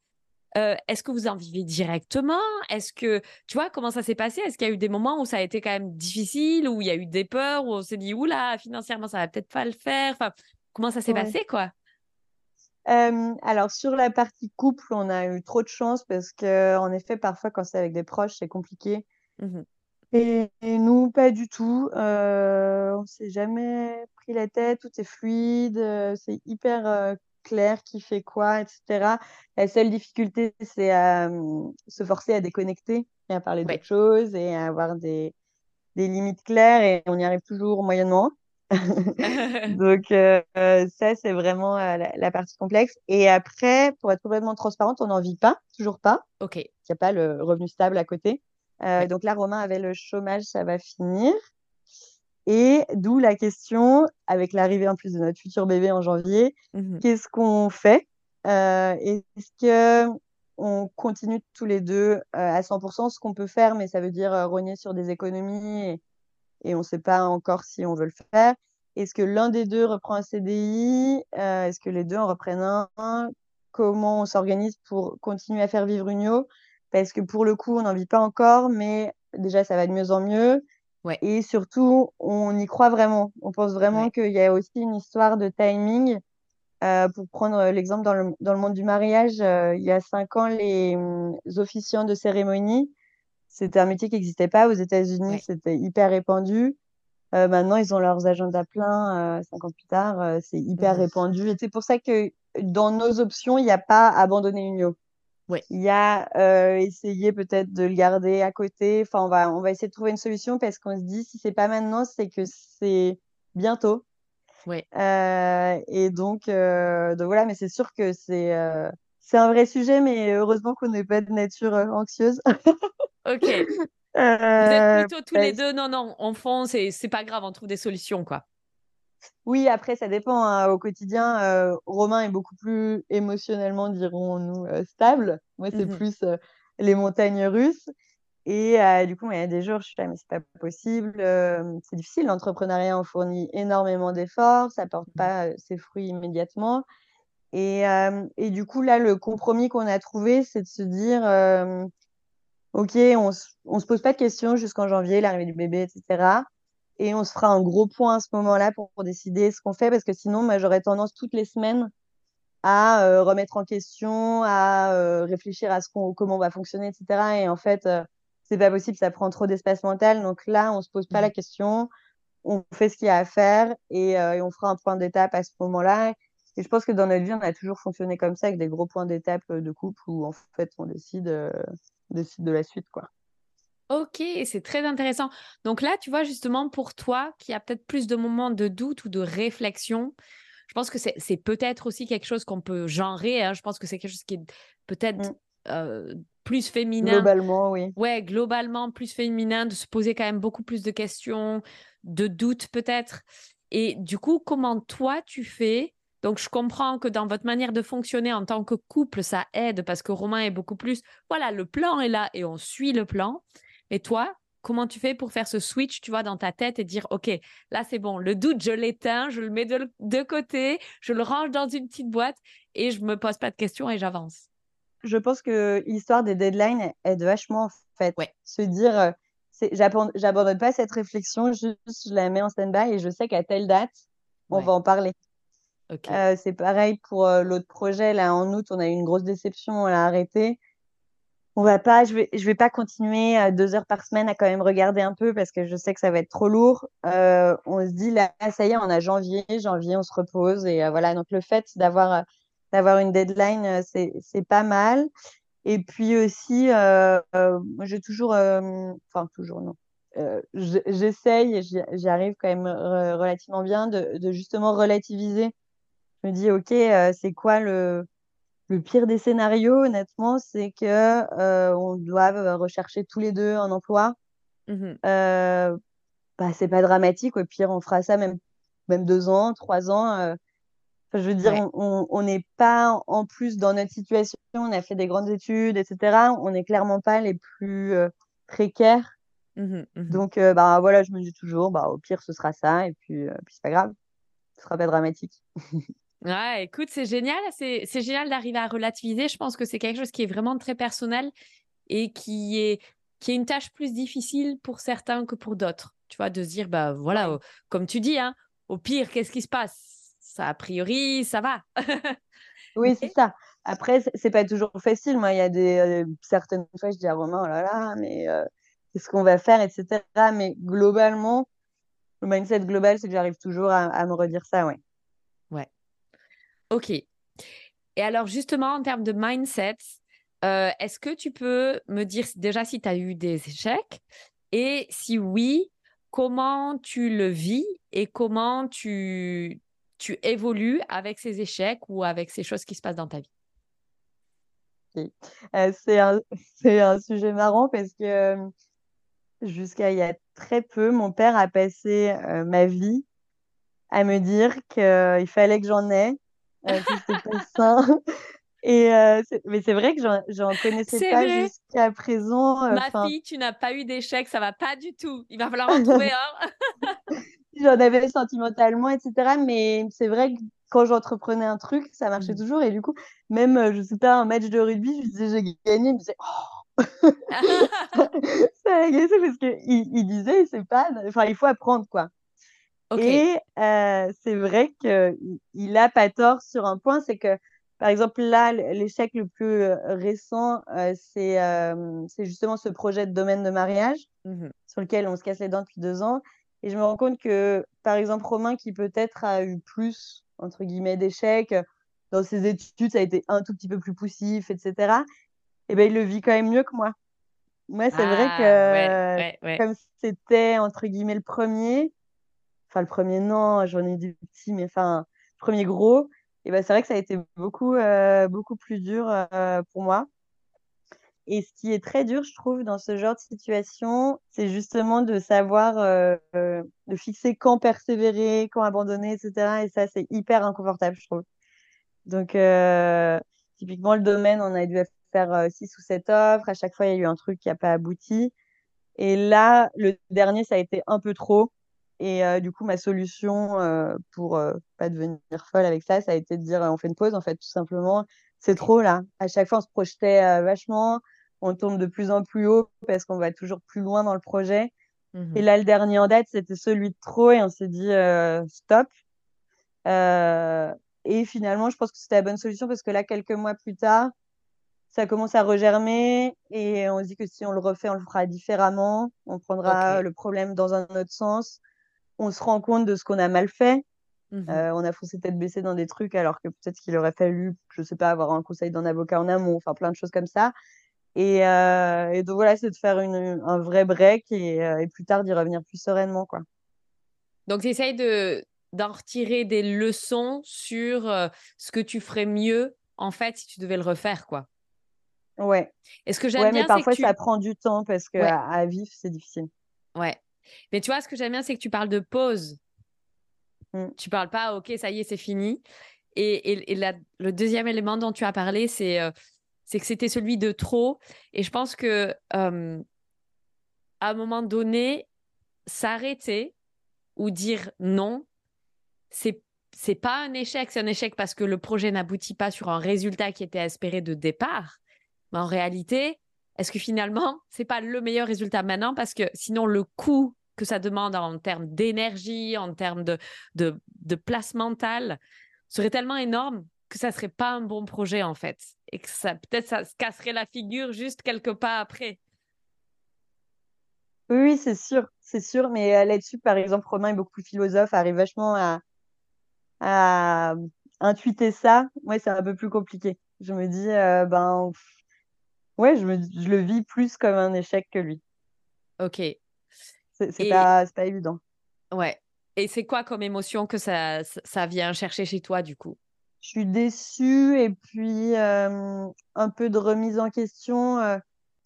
euh, est-ce que vous en vivez directement? Est-ce que, tu vois, comment ça s'est passé? Est-ce qu'il y a eu des moments où ça a été quand même difficile, où il y a eu des peurs, où on s'est dit, oula, financièrement, ça va peut-être pas le faire? Enfin, comment ça s'est Ouais. passé, quoi? Euh, alors, sur la partie couple, on a eu trop de chance parce que, en effet, parfois, quand c'est avec des proches, c'est compliqué. Et, et nous, pas du tout. Euh, on s'est jamais pris la tête, tout est fluide, euh, c'est hyper euh, clair qui fait quoi, etc. La seule difficulté, c'est à euh, se forcer à déconnecter et à parler Ouais. chose et à avoir des, des limites claires et on y arrive toujours moyennement. *laughs* *laughs* Donc, euh, euh, ça, c'est vraiment euh, la, la partie complexe. Et après, pour être complètement transparente, on n'en vit pas, toujours pas. ok. Il n'y a pas le revenu stable à côté. Euh, Ouais. donc là, Romain avait le chômage, ça va finir. Et d'où la question, avec l'arrivée en plus de notre futur bébé en janvier, Mhm. qu'est-ce qu'on fait Euh, Est-ce que on continue tous les deux euh, à 100% ce qu'on peut faire, mais ça veut dire euh, rogner sur des économies et, et on ne sait pas encore si on veut le faire. Est-ce que l'un des deux reprend un CDI Est-ce que les deux en reprennent un? Comment on s'organise pour continuer à faire vivre Unio? Parce que pour le coup, on n'en vit pas encore, mais déjà, ça va de mieux en mieux. Ouais. Et surtout, on y croit vraiment. On pense vraiment Ouais. qu'il y a aussi une histoire de timing. Euh, pour prendre l'exemple dans le, dans le monde du mariage, euh, il y a cinq ans, les, hum, officiants de cérémonie, c'était un métier qui n'existait pas aux États-Unis, Ouais. c'était hyper répandu. Euh, maintenant, ils ont leurs agendas pleins, euh, cinq ans plus tard, euh, c'est hyper Mhm. répandu. Et c'est pour ça que dans nos options, il n'y a pas abandonner Unio. Ouais. Il y a euh, essayer peut-être de le garder à côté. Enfin, on va, on va essayer de trouver une solution parce qu'on se dit, si c'est pas maintenant, c'est que c'est bientôt. Ouais. Euh, et donc, euh, donc voilà, mais c'est sûr que c'est euh, c'est un vrai sujet, mais heureusement qu'on n'est pas de nature euh, anxieuse. Ok. *laughs* Vous êtes Euh, plutôt tous les deux, non, non, on fonce et c'est pas grave, on trouve des solutions, quoi. Oui, après, ça dépend. hein. Au quotidien, euh, Romain est beaucoup plus émotionnellement, dirons-nous, euh, stable. Moi, c'est Mhm. plus euh, les montagnes russes. Et du coup, il y a des jours, je suis là, mais c'est pas possible. C'est difficile. L'entrepreneuriat, on fournit énormément d'efforts. Ça porte pas euh, ses fruits immédiatement. Et, et, du coup, là, le compromis qu'on a trouvé, c'est de se dire, OK, on, on se pose pas de questions jusqu'en janvier, l'arrivée du bébé, etc. Et on se fera un gros point à ce moment-là pour, pour, décider ce qu'on fait, parce que sinon, moi, j'aurais tendance toutes les semaines à remettre en question, à réfléchir à ce qu'on, comment on va fonctionner, etc. Et en fait, c'est pas possible, ça prend trop d'espace mental. Donc là, on se pose pas la mmh. question, on fait ce qu'il y a à faire et, euh, on fera un point d'étape à ce moment-là. Et je pense que dans notre vie, on a toujours fonctionné comme ça, avec des gros points d'étape euh, de couple où en fait, on décide, euh, décide de la suite, quoi. Ok, c'est très intéressant. Donc là, tu vois, justement, pour toi, qui a peut-être plus de moments de doute ou de réflexion, je pense que c'est peut-être aussi quelque chose qu'on peut genrer. Hein. Je pense que c'est quelque chose qui est peut-être mmh plus féminin. Globalement, oui. Ouais, globalement plus féminin, de se poser quand même beaucoup plus de questions, de doutes peut-être. Et du coup, comment toi tu fais? Donc, je comprends que dans votre manière de fonctionner en tant que couple, ça aide parce que Romain est beaucoup plus, voilà, le plan est là et on suit le plan. Et toi, comment tu fais pour faire ce switch, tu vois, dans ta tête et dire, OK, là, c'est bon, le doute, je l'éteins, je le mets de, de, côté, je le range dans une petite boîte et je me pose pas de questions et j'avance je pense que l'histoire des deadlines aide vachement, en fait. Se dire, euh, j'abandonne pas cette réflexion, juste je la mets en stand-by et je sais qu'à telle date, on va en parler. Euh, c'est pareil pour euh, l'autre projet. Là, en août, on a eu une grosse déception, on l'a arrêté. On va pas, je vais, je vais pas continuer à deux heures par semaine à quand même regarder un peu parce que je sais que ça va être trop lourd. on se dit là, ça y est, on a janvier, janvier, on se repose et voilà. Donc le fait d'avoir d'avoir une deadline, euh, c'est pas mal. Et puis aussi, euh, euh, j'ai toujours, enfin toujours non, j'essaye, j'y arrive quand même relativement bien de, de, justement relativiser. Je me dis, ok, c'est quoi le, le pire des scénarios, honnêtement, c'est que on doit rechercher tous les deux un emploi. Mmh bah, c'est pas dramatique. Au pire, on fera ça même, même deux ans, trois ans je veux dire, on n'est pas en plus dans notre situation, on a fait des grandes études, etc. On n'est clairement pas les plus euh, précaires. Mmh mmh Donc, euh, bah, voilà, je me dis toujours, bah, au pire, ce sera ça, et puis, euh, puis c'est pas grave, ce sera pas dramatique. *laughs* ouais, écoute, c'est génial, c'est génial d'arriver à relativiser. Je pense que c'est quelque chose qui est vraiment très personnel et qui est, qui est une tâche plus difficile pour certains que pour d'autres. Tu vois, de se dire, bah voilà, comme tu dis, hein, au pire, qu'est-ce qui se passe? Ça, a priori, ça va. *laughs* oui, c'est ça. Après, c'est pas toujours facile. Moi, il y a des euh, certaines fois, je dis à Romain, oh là là, mais euh, qu'est-ce qu'on va faire, etc. Mais globalement, le mindset global, c'est que j'arrive toujours à, me redire ça. Ouais. Ok. Et alors, justement, en termes de mindset, euh, est-ce que tu peux me dire déjà si tu as eu des échecs et si oui, comment tu le vis et comment tu, tu évolues avec ces échecs ou avec ces choses qui se passent dans ta vie? Euh, *laughs* C'est un, sujet marrant parce que euh, jusqu'à il y a très peu, mon père a passé euh, ma vie à me dire qu'il fallait que j'en ai, que c'était sain. *laughs* Et mais c'est vrai que j'en connaissais pas jusqu'à présent. Ma fille, tu n'as pas eu d'échec, ça va pas du tout. Il va falloir en trouver un. *laughs* *laughs* j'en avais sentimentalement, etc. Mais c'est vrai que quand j'entreprenais un truc, ça marchait mm. toujours. Et du coup, même, euh, je sais pas, un match de rugby, je disais j'ai gagné, il me disait oh ça a gagné parce qu'il il disait c'est pas, enfin, il faut apprendre quoi. Et euh, c'est vrai qu'il a pas tort sur un point, c'est que par exemple, là, l'échec le plus euh, récent, c'est justement ce projet de domaine de mariage mmh sur lequel on se casse les dents depuis deux ans. Et je me rends compte que, par exemple, Romain, qui peut-être a eu plus, entre guillemets, d'échecs, dans ses études, ça a été un tout petit peu plus poussif, etc. Et eh ben, il le vit quand même mieux que moi. Moi, c'est vrai ah, que, comme c'était, entre guillemets, le premier, enfin, le premier, non, j'en ai du petit, mais enfin, premier gros, et ben, c'est vrai que ça a été beaucoup, euh, beaucoup plus dur euh, pour moi. Et ce qui est très dur, je trouve, dans ce genre de situation, c'est justement de savoir, euh, euh, de fixer quand persévérer, quand abandonner, etc. Et ça, c'est hyper inconfortable, je trouve. Donc, euh, typiquement, le domaine, on a dû faire six ou sept offres. À chaque fois, il y a eu un truc qui n'a pas abouti. Et là, le dernier, ça a été un peu trop. Et du coup, ma solution pour pas devenir folle avec ça, ça a été de dire on fait une pause, en fait, tout simplement. C'est trop là. À chaque fois, on se projetait vachement. On tombe de plus en plus haut parce qu'on va toujours plus loin dans le projet. Mmh et là, le dernier en date, c'était celui de trop et on s'est dit stop. et finalement, je pense que c'était la bonne solution parce que là, quelques mois plus tard, ça commence à regermer et on se dit que si on le refait, on le fera différemment. On prendra le problème dans un autre sens. On se rend compte de ce qu'on a mal fait. Mmh on a foncé tête baissée dans des trucs alors que peut-être qu'il aurait fallu, je sais pas, avoir un conseil d'un avocat en amont, enfin plein de choses comme ça. Et, euh, donc voilà, c'est de faire une, un vrai break et, euh, et plus tard d'y revenir plus sereinement. Quoi. Donc tu essayes de, d'en retirer des leçons sur euh, ce que tu ferais mieux, en fait, si tu devais le refaire. quoi. Ouais. est ce que j'aime bien, mais parfois ça prend du temps parce que à, vivre, c'est difficile. Ouais. Mais tu vois, ce que j'aime bien, c'est que tu parles de pause. Mm. Tu parles pas, ok, ça y est, c'est fini. Et, et, et le deuxième élément dont tu as parlé, c'est c'est que c'était celui de trop. Et je pense que euh, à un moment donné, s'arrêter ou dire non, c'est c'est pas un échec, c'est un échec parce que le projet n'aboutit pas sur un résultat qui était espéré de départ. Mais en réalité, est-ce que finalement, *laughs* c'est pas le meilleur résultat maintenant? Parce que sinon le coût que ça demande en termes d'énergie, en termes de, de, de place mentale, serait tellement énorme que ça serait pas un bon projet en fait et que ça peut-être ça se casserait la figure juste quelques pas après. Oui, c'est sûr, c'est sûr. Mais euh, là-dessus, par exemple, Romain et beaucoup de philosophes arrivent vachement à, à intuiter ça. Moi, c'est un peu plus compliqué. Je me dis, euh, ben, ouais, je, me, je le vis plus comme un échec que lui. Ok. C'est pas, pas évident. Ouais. Et c'est quoi comme émotion que ça, ça vient chercher chez toi, du coup? Je suis déçue et puis euh, un peu de remise en question, euh,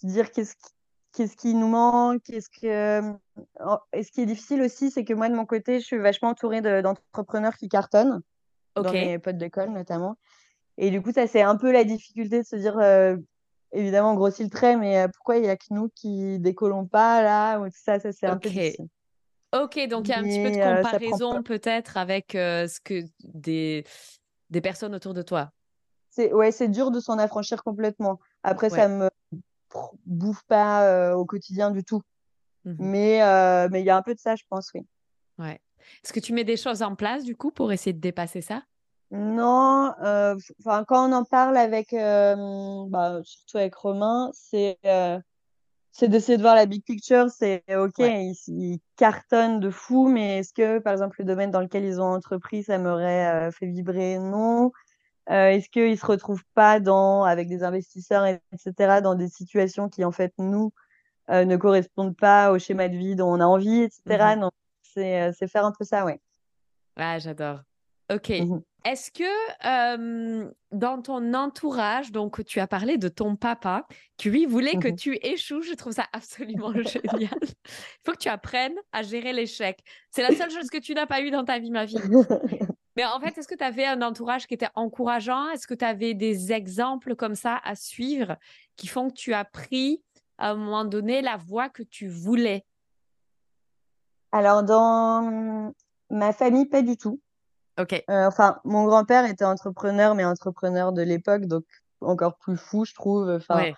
dire qu'est-ce qui, qu'est-ce qui nous manque, qu'est-ce que euh, et ce qui est difficile aussi, c'est que moi de mon côté, je suis vachement entourée d'entrepreneurs qui cartonnent dans mes potes d'école notamment. Et du coup, ça c'est un peu la difficulté de se dire évidemment on grossit le trait, mais pourquoi il y a que nous qui décollons pas là ou ça, ça c'est un peu difficile. Ok, donc il y a un petit peu de comparaison peut-être avec ce que des des personnes autour de toi. C'est ouais, c'est dur de s'en affranchir complètement. Après, ça me bouffe pas euh, au quotidien du tout. Mmh mais euh, mais il y a un peu de ça, je pense, oui. Ouais. Est-ce que tu mets des choses en place du coup pour essayer de dépasser ça? Non. Euh, quand on en parle avec, bah, surtout avec Romain, c'est c'est d'essayer de voir la big picture. C'est OK, ils, cartonnent de fou, mais est-ce que, par exemple, le domaine dans lequel ils ont entrepris, ça m'aurait euh, fait vibrer? Non. Euh, est-ce qu'ils se retrouvent pas dans, avec des investisseurs, etc., dans des situations qui, en fait, nous, euh, ne correspondent pas au schéma de vie dont on a envie, etc. Non, c'est faire un peu ça, ouais. Ah, j'adore. Ok. Mmh Est-ce que dans ton entourage, donc tu as parlé de ton papa, qui lui voulait que mmh tu échoues, je trouve ça absolument *laughs* génial. Il faut que tu apprennes à gérer l'échec. C'est la seule chose que tu n'as pas eu dans ta vie, ma vie. Mais en fait, est-ce que tu avais un entourage qui était encourageant? Est-ce que tu avais des exemples comme ça à suivre qui font que tu as pris à un moment donné la voie que tu voulais? Alors, dans ma famille, pas du tout. Ok. Euh, enfin, mon grand-père était entrepreneur, mais entrepreneur de l'époque, donc encore plus fou, je trouve. Enfin,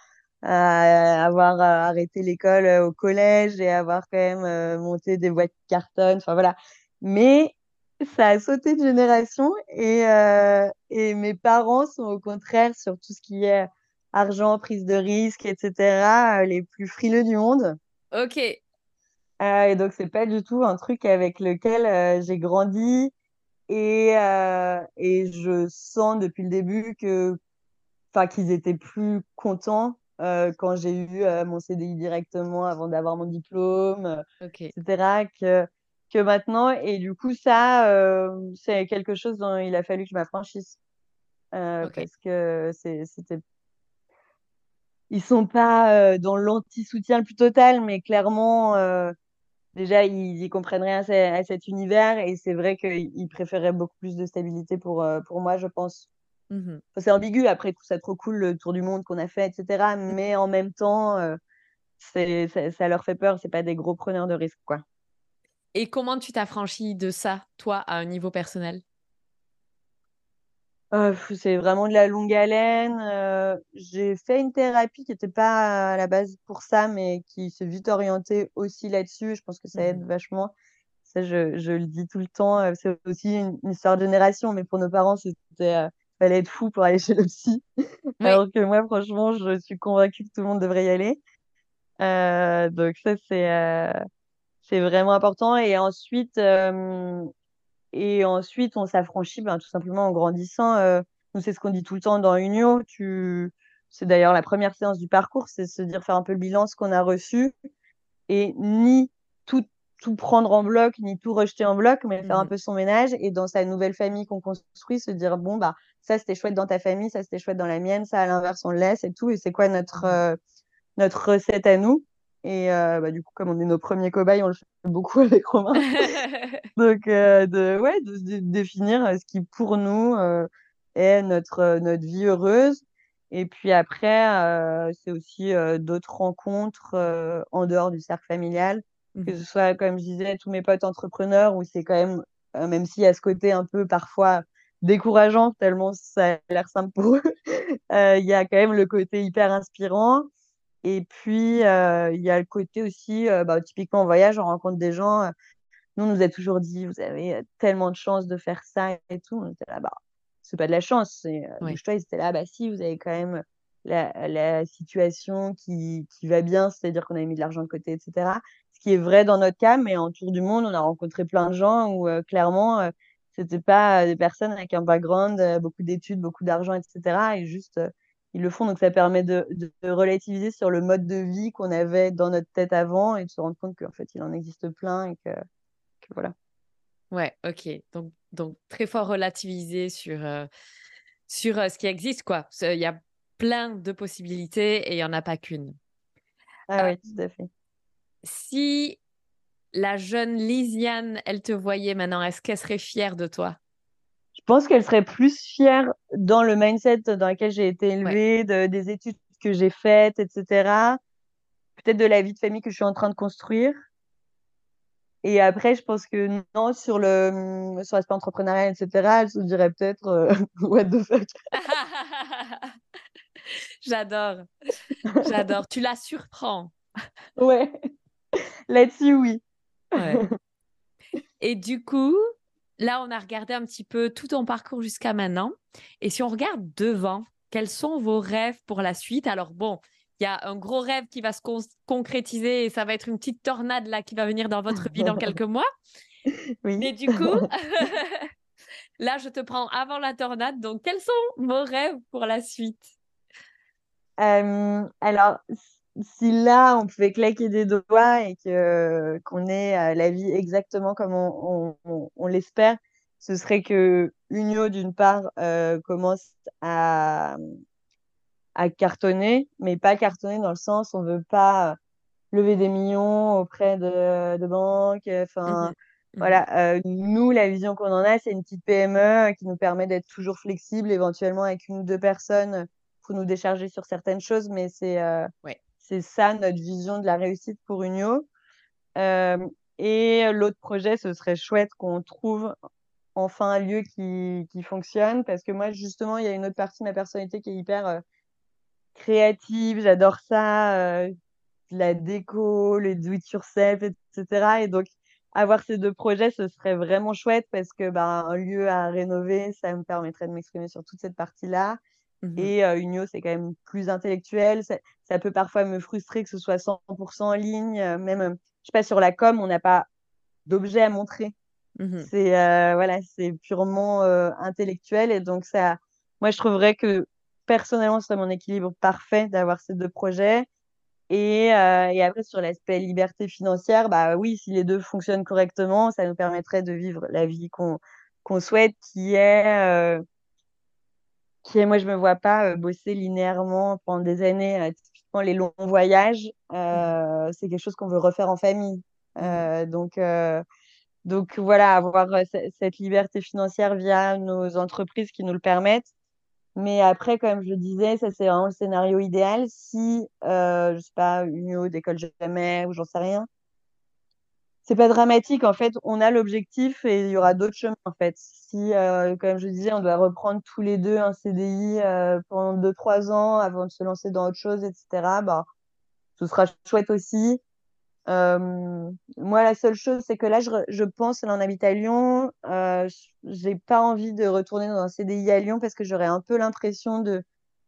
euh, avoir euh, arrêté l'école au collège et avoir quand même monté des boîtes de carton. Enfin voilà. Mais ça a sauté de génération et, et mes parents sont au contraire sur tout ce qui est argent, prise de risque, etc. les plus frileux du monde. Ok. et donc c'est pas du tout un truc avec lequel j'ai grandi et, euh, et je sens depuis le début que, enfin, qu'ils étaient plus contents euh, quand j'ai eu euh, mon CDI directement avant d'avoir mon diplôme, etc. Que, que maintenant. Et du coup, ça, c'est quelque chose dont il a fallu que je m'affranchisse. Parce que c'était ils sont pas dans l'anti-soutien le plus total, mais clairement, déjà, ils, y comprennent rien à, cet univers et c'est vrai qu'ils préféraient beaucoup plus de stabilité pour, euh, pour moi, je pense. Mmh c'est ambigu après tout ça trop cool le tour du monde qu'on a fait, etc. Mais en même temps, c'est ça leur fait peur, c'est pas des gros preneurs de risques, quoi. Et comment tu t'affranchis de ça, toi, à un niveau personnel? C'est vraiment de la longue haleine, j'ai fait une thérapie qui était pas à la base pour ça, mais qui s'est vite orientée aussi là-dessus. Je pense que ça aide Mmh vachement. Ça, je je le dis tout le temps, c'est aussi une histoire de génération, mais pour nos parents, c'était, fallait être fou pour aller *laughs* chez le psy. Alors que moi, franchement, je suis convaincue que tout le monde devrait y aller. Euh, donc ça, c'est euh, c'est vraiment important. Et ensuite, euh, et ensuite on s'affranchit ben, tout simplement en grandissant. Euh, nous, c'est ce qu'on dit tout le temps dans Unio. Tu... C'est d'ailleurs la première séance du parcours, c'est se dire faire un peu le bilan, ce qu'on a reçu, et ni tout tout prendre en bloc, ni tout rejeter en bloc, mais faire un mmh. peu son ménage et dans sa nouvelle famille qu'on construit, se dire bon bah ça c'était chouette dans ta famille, ça c'était chouette dans la mienne, ça à l'inverse on le laisse et tout. Et c'est quoi notre mmh. euh, notre recette à nous? Et euh, bah, du coup, comme on est nos premiers cobayes, on le fait beaucoup *laughs* avec Romain. *laughs* Donc euh, de ouais de, définir ce qui pour nous est notre notre vie heureuse. Et puis après, c'est aussi d'autres rencontres en dehors du cercle familial que ce mmh soit, comme je disais, tous mes potes entrepreneurs, où c'est quand même, euh, même s'il y a ce côté un peu parfois décourageant, tellement ça a l'air simple pour eux, *laughs* euh, il y a quand même le côté hyper inspirant. Et puis, euh, il y a le côté aussi, bah, typiquement en voyage, on rencontre des gens. nous, on nous a toujours dit, vous avez tellement de chance de faire ça et tout. On était là, bah, c'est pas de la chance. C'est, oui. ils étaient là, bah si, vous avez quand même la, la situation qui, qui va bien, c'est-à-dire qu'on a mis de l'argent de côté, etc qui est vrai dans notre cas, mais en tour du monde, on a rencontré plein de gens où euh, clairement, euh, c'était pas euh, des personnes avec un background, beaucoup d'études, beaucoup d'argent, etc. Et juste, ils le font. Donc, ça permet de, de, relativiser sur le mode de vie qu'on avait dans notre tête avant et de se rendre compte qu'en fait, il en existe plein et que, que voilà. Ouais, ok. Donc, donc très fort relativiser sur, sur ce qui existe, quoi. Il y a plein de possibilités et il n'y en a pas qu'une. Ah oui, tout à fait si la jeune Lisiane, elle te voyait maintenant, est-ce qu'elle serait fière de toi? Pense qu'elle serait plus fière dans le mindset dans lequel j'ai été élevée, des études que j'ai faites, etc. Peut-être de la vie de famille que je suis en train de construire. Et après, je pense que non, sur le sur l'aspect entrepreneurial, etc., elle se dirait peut-être euh, *laughs* what the fuck. *laughs* J'adore. J'adore. Tu la surprends. Ouais. Là-dessus, oui. Et du coup, là, on a regardé un petit peu tout ton parcours jusqu'à maintenant. Et si on regarde devant, quels sont vos rêves pour la suite? Alors bon, il y a un gros rêve qui va se concrétiser et ça va être une petite tornade là qui va venir dans votre vie dans quelques mois. *laughs* Oui. Mais du coup, *laughs* *laughs* là, je te prends avant la tornade. Donc, quels sont vos rêves pour la suite? Euh, Alors, si là, on pouvait claquer des doigts et que qu'on ait la vie exactement comme on, on, l'espère, ce serait que Unio, d'une part, euh, commence à, à cartonner, mais pas cartonner dans le sens, on veut pas lever des millions auprès de, de banques. Enfin, mmh mmh voilà. Euh, nous, la vision qu'on en a, c'est une petite PME qui nous permet d'être toujours flexible, éventuellement avec une ou deux personnes pour nous décharger sur certaines choses, mais c'est euh, ouais c'est ça notre vision de la réussite pour Unio. Euh, et l'autre projet, ce serait chouette qu'on trouve enfin un lieu qui, qui, fonctionne parce que moi, justement, il y a une autre partie de ma personnalité qui est hyper euh, créative. J'adore ça, euh, la déco, le do it yourself, etc. Et donc, avoir ces deux projets, ce serait vraiment chouette parce que bah, un lieu à rénover, ça me permettrait de m'exprimer sur toute cette partie-là. Mmh et euh, Unio, c'est quand même plus intellectuel. Ça, ça, peut parfois me frustrer que ce soit 100% en ligne. Euh, même, euh, je sais pas, sur la com, on n'a pas d'objet à montrer. Mmh c'est voilà, c'est purement intellectuel. Et donc, ça, moi, je trouverais que personnellement, ce serait mon équilibre parfait d'avoir ces deux projets. Et, et après, sur l'aspect liberté financière, bah oui, si les deux fonctionnent correctement, ça nous permettrait de vivre la vie qu'on qu'on souhaite, qui est qui moi je me vois pas euh, bosser linéairement pendant des années euh, typiquement les longs voyages euh, c'est quelque chose qu'on veut refaire en famille donc donc voilà avoir cette liberté financière via nos entreprises qui nous le permettent Mais après, comme je le disais, ça c'est vraiment le scénario idéal. Si, euh, je sais pas, une autre école jamais ou j'en sais rien, c'est pas dramatique. En fait, on a l'objectif et il y aura d'autres chemins. En fait, si, euh, comme je disais, on doit reprendre tous les deux un CDI euh, pendant deux trois ans avant de se lancer dans autre chose, etc. Bah, ce sera chouette aussi. Euh, moi, la seule chose, c'est que là, je, je pense, là, on habite à Lyon. Euh, j'ai pas envie de retourner dans un CDI à Lyon parce que j'aurais un peu l'impression de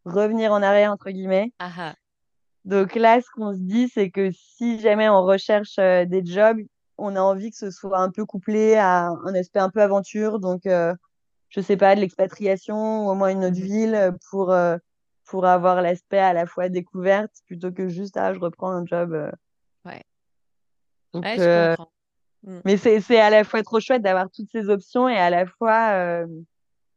revenir en arrière, entre guillemets. Ah ah. Donc là, ce qu'on se dit, c'est que si jamais on recherche euh, des jobs, on a envie que ce soit un peu couplé à un aspect un peu aventure. Donc, euh, je sais pas, de l'expatriation ou au moins une autre Mhm. ville pour, euh, pour avoir l'aspect à la fois découverte plutôt que juste, ah, je reprends un job. euh. Ouais. Donc, Ouais, je euh, comprends. Mm. mais c'est, à la fois trop chouette d'avoir toutes ces options et à la fois, euh,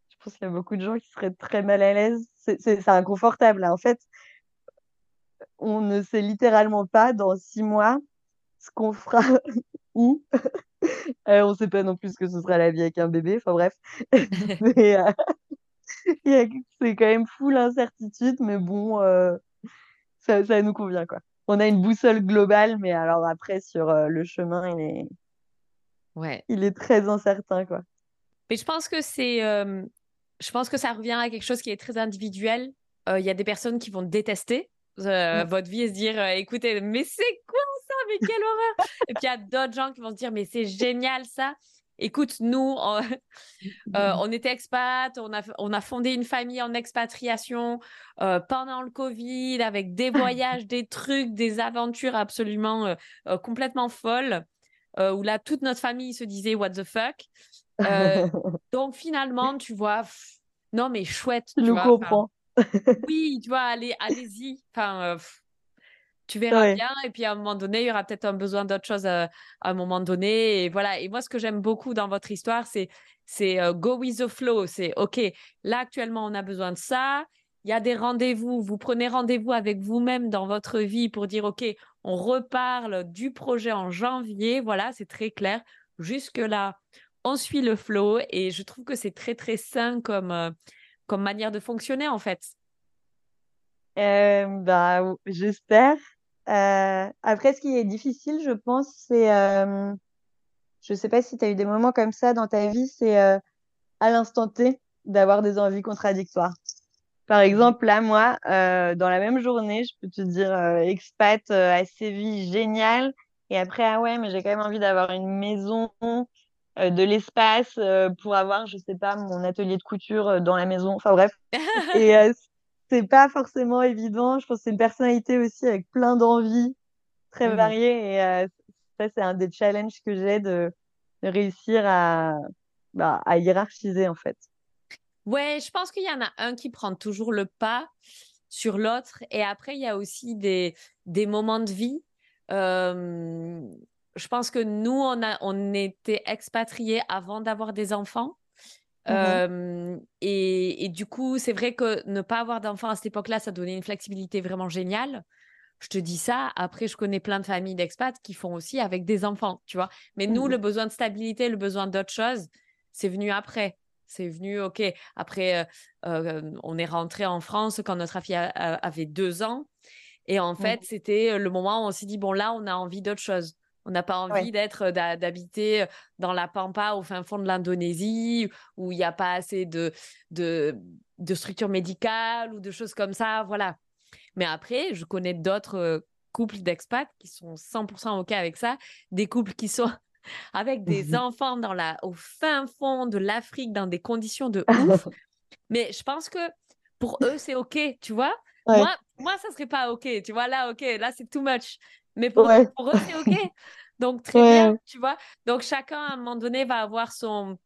je pense qu'il y a beaucoup de gens qui seraient très mal à l'aise. C'est inconfortable. hein. En fait, on ne sait littéralement pas dans six mois ce qu'on fera *laughs* où. *laughs* Euh, on sait pas non plus ce que ce sera la vie avec un bébé. Enfin bref, *laughs* *laughs* c'est, euh, c'est quand même fou l'incertitude, mais bon, euh, ça, ça nous convient quoi. On a une boussole globale, mais alors après sur le chemin, il est, Ouais. il est très incertain quoi. Mais je pense que c'est, je pense que ça revient à quelque chose qui est très individuel. Il y a des personnes qui vont détester euh, Mm. votre vie et se dire, euh, écoutez, mais c'est quoi? Mais quelle horreur! Et puis il y a d'autres gens qui vont se dire, mais c'est génial ça. Écoute, nous, on, *laughs* euh, on était expat, on a, on a fondé une famille en expatriation euh, pendant le Covid avec des *laughs* voyages, des trucs, des aventures absolument euh, complètement folles où là, toute notre famille se disait, what the fuck? *laughs* Donc finalement, tu vois, pff, non mais chouette, Tu nous vois. enfin, comprends. oui, tu vois, allez, allez-y. Enfin, tu verras Ouais. bien. Et puis à un moment donné, il y aura peut-être un besoin d'autre chose euh, à un moment donné. Et voilà. Et moi, ce que j'aime beaucoup dans votre histoire, c'est c'est euh, go with the flow. C'est OK, là actuellement, on a besoin de ça. Il y a des rendez-vous. Vous prenez rendez-vous avec vous-même dans votre vie pour dire OK, on reparle du projet en janvier. Voilà, c'est très clair. Jusque-là, on suit le flow. Et je trouve que c'est très, très sain comme, euh, comme manière de fonctionner, en fait. Euh, bah, j'espère. Euh, après, ce qui est difficile, je pense, c'est, euh, je sais pas si tu as eu des moments comme ça dans ta vie, c'est euh, à l'instant T d'avoir des envies contradictoires. Par Mhm. exemple, là, moi, euh, dans la même journée, je peux te dire euh, expat euh, à Séville, génial. Et après, ah ouais, mais j'ai quand même envie d'avoir une maison, de l'espace pour avoir, je sais pas, mon atelier de couture dans la maison. Enfin bref. *laughs* Et c'est pas forcément évident. Je pense que c'est une personnalité aussi avec plein d'envies très Mhm. variées. Et euh, ça, c'est un des challenges que j'ai de, de réussir à, bah, à hiérarchiser, en fait. Ouais, je pense qu'il y en a un qui prend toujours le pas sur l'autre. Et après, il y a aussi des, des moments de vie. Euh, je pense que nous, on a, on était expatriés avant d'avoir des enfants. Mhm. Euh, et, et du coup, c'est vrai que ne pas avoir d'enfants à cette époque-là, ça donnait une flexibilité vraiment géniale. Je te dis ça. Après, je connais plein de familles d'expats qui font aussi avec des enfants, tu vois. Mais nous, le Mhm. besoin de stabilité, le besoin d'autre chose, c'est venu après. C'est venu, OK. Après, euh, euh, on est rentré en France quand notre fille a- a- avait deux ans. Et en fait, Mhm. c'était le moment où on s'est dit, bon, là, on a envie d'autre chose. On n'a pas envie Ouais. d'être, d'habiter dans la pampa au fin fond de l'Indonésie, où il n'y a pas assez de, de, de structures médicales ou de choses comme ça. Voilà. Mais après, je connais d'autres couples d'expats qui sont 100% OK avec ça, des couples qui sont *laughs* avec des enfants dans la, au fin fond de l'Afrique dans des conditions de ouf. *laughs* Mais je pense que pour eux, c'est OK, tu vois? Moi, moi, ça serait pas OK, tu vois? Là, OK, là, c'est too much. Mais pour, Ouais. pour eux, c'est OK. Donc, *laughs* très bien, tu vois. Donc, chacun, à un moment donné, va avoir son,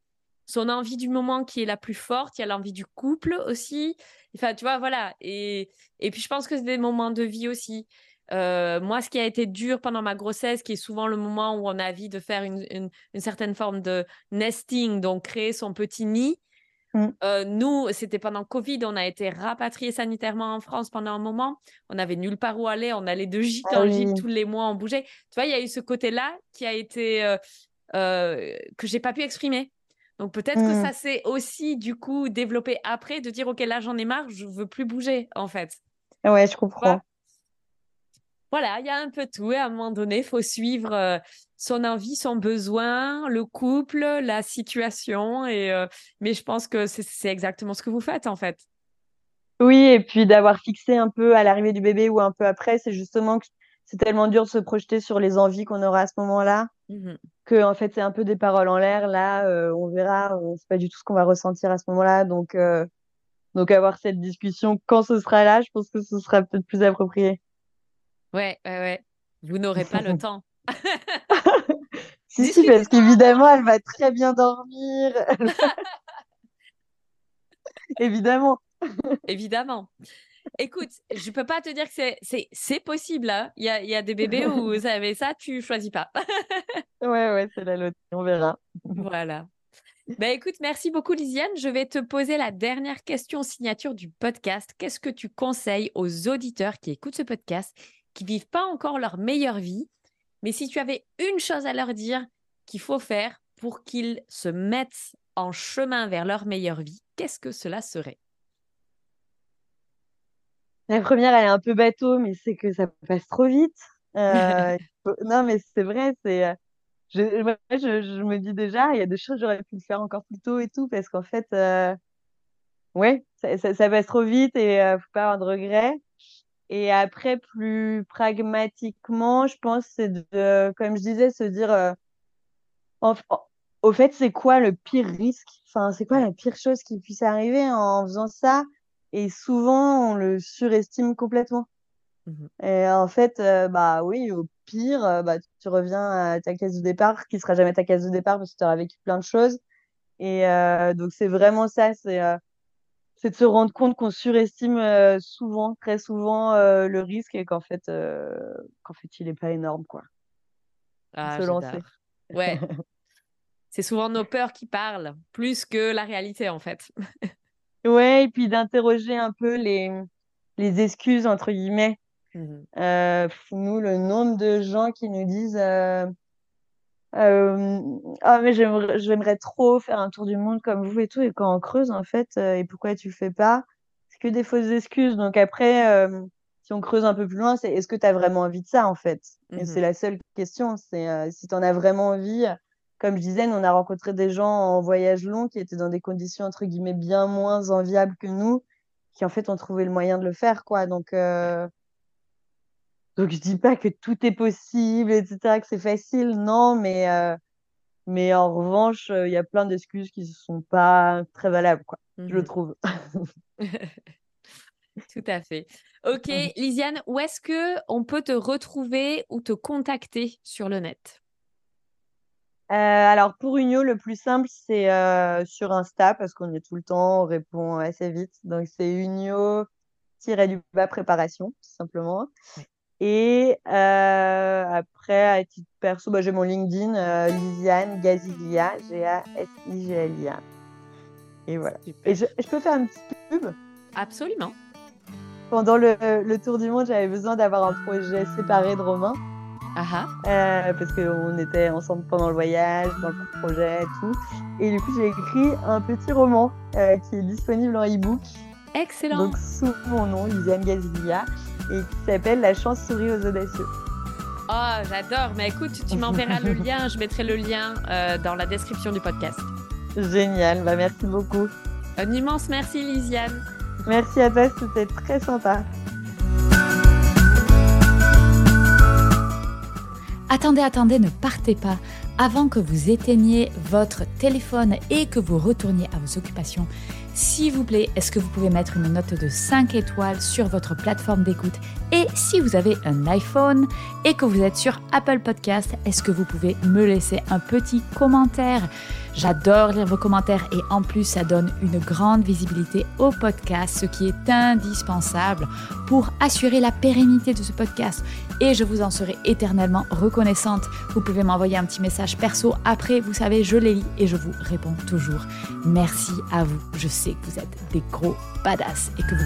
son envie du moment qui est la plus forte. Il y a l'envie du couple aussi. Enfin, tu vois, voilà. Et, et puis, je pense que c'est des moments de vie aussi. Euh, moi, ce qui a été dur pendant ma grossesse, qui est souvent le moment où on a envie de faire une, une, une certaine forme de nesting, donc créer son petit nid. Mm. Euh, nous, c'était pendant Covid, on a été rapatriés sanitairement en France pendant un moment. On avait nulle part où aller, on allait de gîte Ah en gîte tous les mois, on bougeait. Tu vois, il y a eu ce côté-là qui a été euh, euh, que j'ai pas pu exprimer. Donc peut-être que Mmh. ça s'est aussi du coup développé après de dire ok là j'en ai marre, je veux plus bouger en fait. Ouais, je comprends. Voilà, il y a un peu tout et à un moment donné, il faut suivre euh, son envie, son besoin, le couple, la situation et euh, mais je pense que c'est c'est exactement ce que vous faites en fait. Oui, et puis d'avoir fixé un peu à l'arrivée du bébé ou un peu après, c'est justement que c'est tellement dur de se projeter sur les envies qu'on aura à ce moment-là, Mhm. que en fait c'est un peu des paroles en l'air. Là, euh, on verra, on sait pas du tout ce qu'on va ressentir à ce moment-là, donc euh, donc avoir cette discussion quand ce sera là, je pense que ce sera peut-être plus approprié. Ouais, ouais, ouais. Vous n'aurez pas le *laughs* temps. *laughs* Si, si, parce qu'évidemment, elle va très bien dormir. *laughs* Évidemment. Évidemment. Écoute, je peux pas te dire que c'est possible. hein. Il y a, y a des bébés où vous avez ça, tu choisis pas. Ouais, ouais, c'est la loterie, on verra. Voilà. Ben écoute, merci beaucoup Lisiane. Je vais te poser la dernière question signature du podcast. Qu'est-ce que tu conseilles aux auditeurs qui écoutent ce podcast, qui vivent pas encore leur meilleure vie, mais si tu avais une chose à leur dire qu'il faut faire pour qu'ils se mettent en chemin vers leur meilleure vie, qu'est-ce que cela serait? La première, elle est un peu bateau, mais c'est que ça passe trop vite. Euh, *laughs* Non, mais c'est vrai, c'est. euh, Je, moi, je, je me dis déjà, il y a des choses j'aurais pu le faire encore plus tôt et tout, parce qu'en fait, euh, ouais, ça, ça, ça passe trop vite et euh, faut pas avoir de regrets. Et après, plus pragmatiquement, je pense, c'est de, comme je disais, se dire, euh, en- au fait, c'est quoi le pire risque? Enfin, c'est quoi la pire chose qui puisse arriver en faisant ça? Et souvent, on le surestime complètement. Mhm. Et en fait, euh, bah oui, au pire, euh, bah, tu reviens à ta case de départ, qui sera jamais ta case de départ parce que tu auras vécu plein de choses. Et donc, c'est vraiment ça, c'est c'est de se rendre compte qu'on surestime euh, souvent, très souvent, euh, le risque et qu'en fait, euh, qu'en fait, il est pas énorme, quoi. Ah, se lancer. Ouais. C'est souvent nos peurs qui parlent, plus que la réalité en fait. *laughs* Ouais, et puis d'interroger un peu les, les excuses, entre guillemets. Pff, nous, le nombre de gens qui nous disent euh, Ah, mais j'aimerais, trop faire un tour du monde comme vous et tout, et quand on creuse, en fait, euh, et pourquoi tu fais pas? C'est que des fausses excuses. Donc après, euh, si on creuse un peu plus loin, c'est est-ce que tu as vraiment envie de ça, en fait? Mhm. c'est la seule question. C'est euh, si tu en as vraiment envie. Comme je disais, nous, on a rencontré des gens en voyage long qui étaient dans des conditions, entre guillemets, bien moins enviables que nous, qui en fait ont trouvé le moyen de le faire, quoi. Donc, euh, donc je dis pas que tout est possible, etc., que c'est facile, non, mais, euh, mais en revanche, euh, il y a plein d'excuses qui ne sont pas très valables, quoi, je Mhm. trouve. *laughs* *laughs* Tout à fait. Ok, Mhm. Lisiane, où est-ce que on peut te retrouver ou te contacter sur le net? Euh, alors pour Unio, le plus simple, c'est euh, sur Insta, parce qu'on est tout le temps, on répond assez vite. Donc c'est Unio-du-bas préparation, tout simplement. Ouais. Et euh, après, à titre perso, bah, j'ai mon LinkedIn, euh, Lisiane Gaziglia, G-A-S-I-G-L-I-A. Et voilà. Super. Et je, je peux faire une petite pub? Absolument. Pendant le, le tour du monde, j'avais besoin d'avoir un projet séparé de Romain, Ah ah. euh, parce qu'on était ensemble pendant le voyage, dans le projet et tout. Et du coup, j'ai écrit un petit roman euh, qui est disponible en e-book, Excellent. donc sous mon nom, Lisiane Gaziglia, et qui s'appelle La chance sourit aux audacieux. Oh, j'adore. Mais écoute, tu m'enverras le lien. Je mettrai le lien euh, dans la description du podcast. Génial, bah merci beaucoup. Un immense merci, Lisiane. Merci à toi, c'était très sympa. Attendez, attendez, ne partez pas. Avant que vous éteigniez votre téléphone et que vous retourniez à vos occupations, s'il vous plaît, est-ce que vous pouvez mettre une note de 5 étoiles sur votre plateforme d'écoute? Et si vous avez un iPhone et que vous êtes sur Apple Podcast, est-ce que vous pouvez me laisser un petit commentaire? J'adore lire vos commentaires et en plus ça donne une grande visibilité au podcast, ce qui est indispensable pour assurer la pérennité de ce podcast et je vous en serai éternellement reconnaissante. Vous pouvez m'envoyer un petit message perso après, vous savez, je les lis et je vous réponds toujours. Merci à vous. Je sais que vous êtes des gros badass et que vous.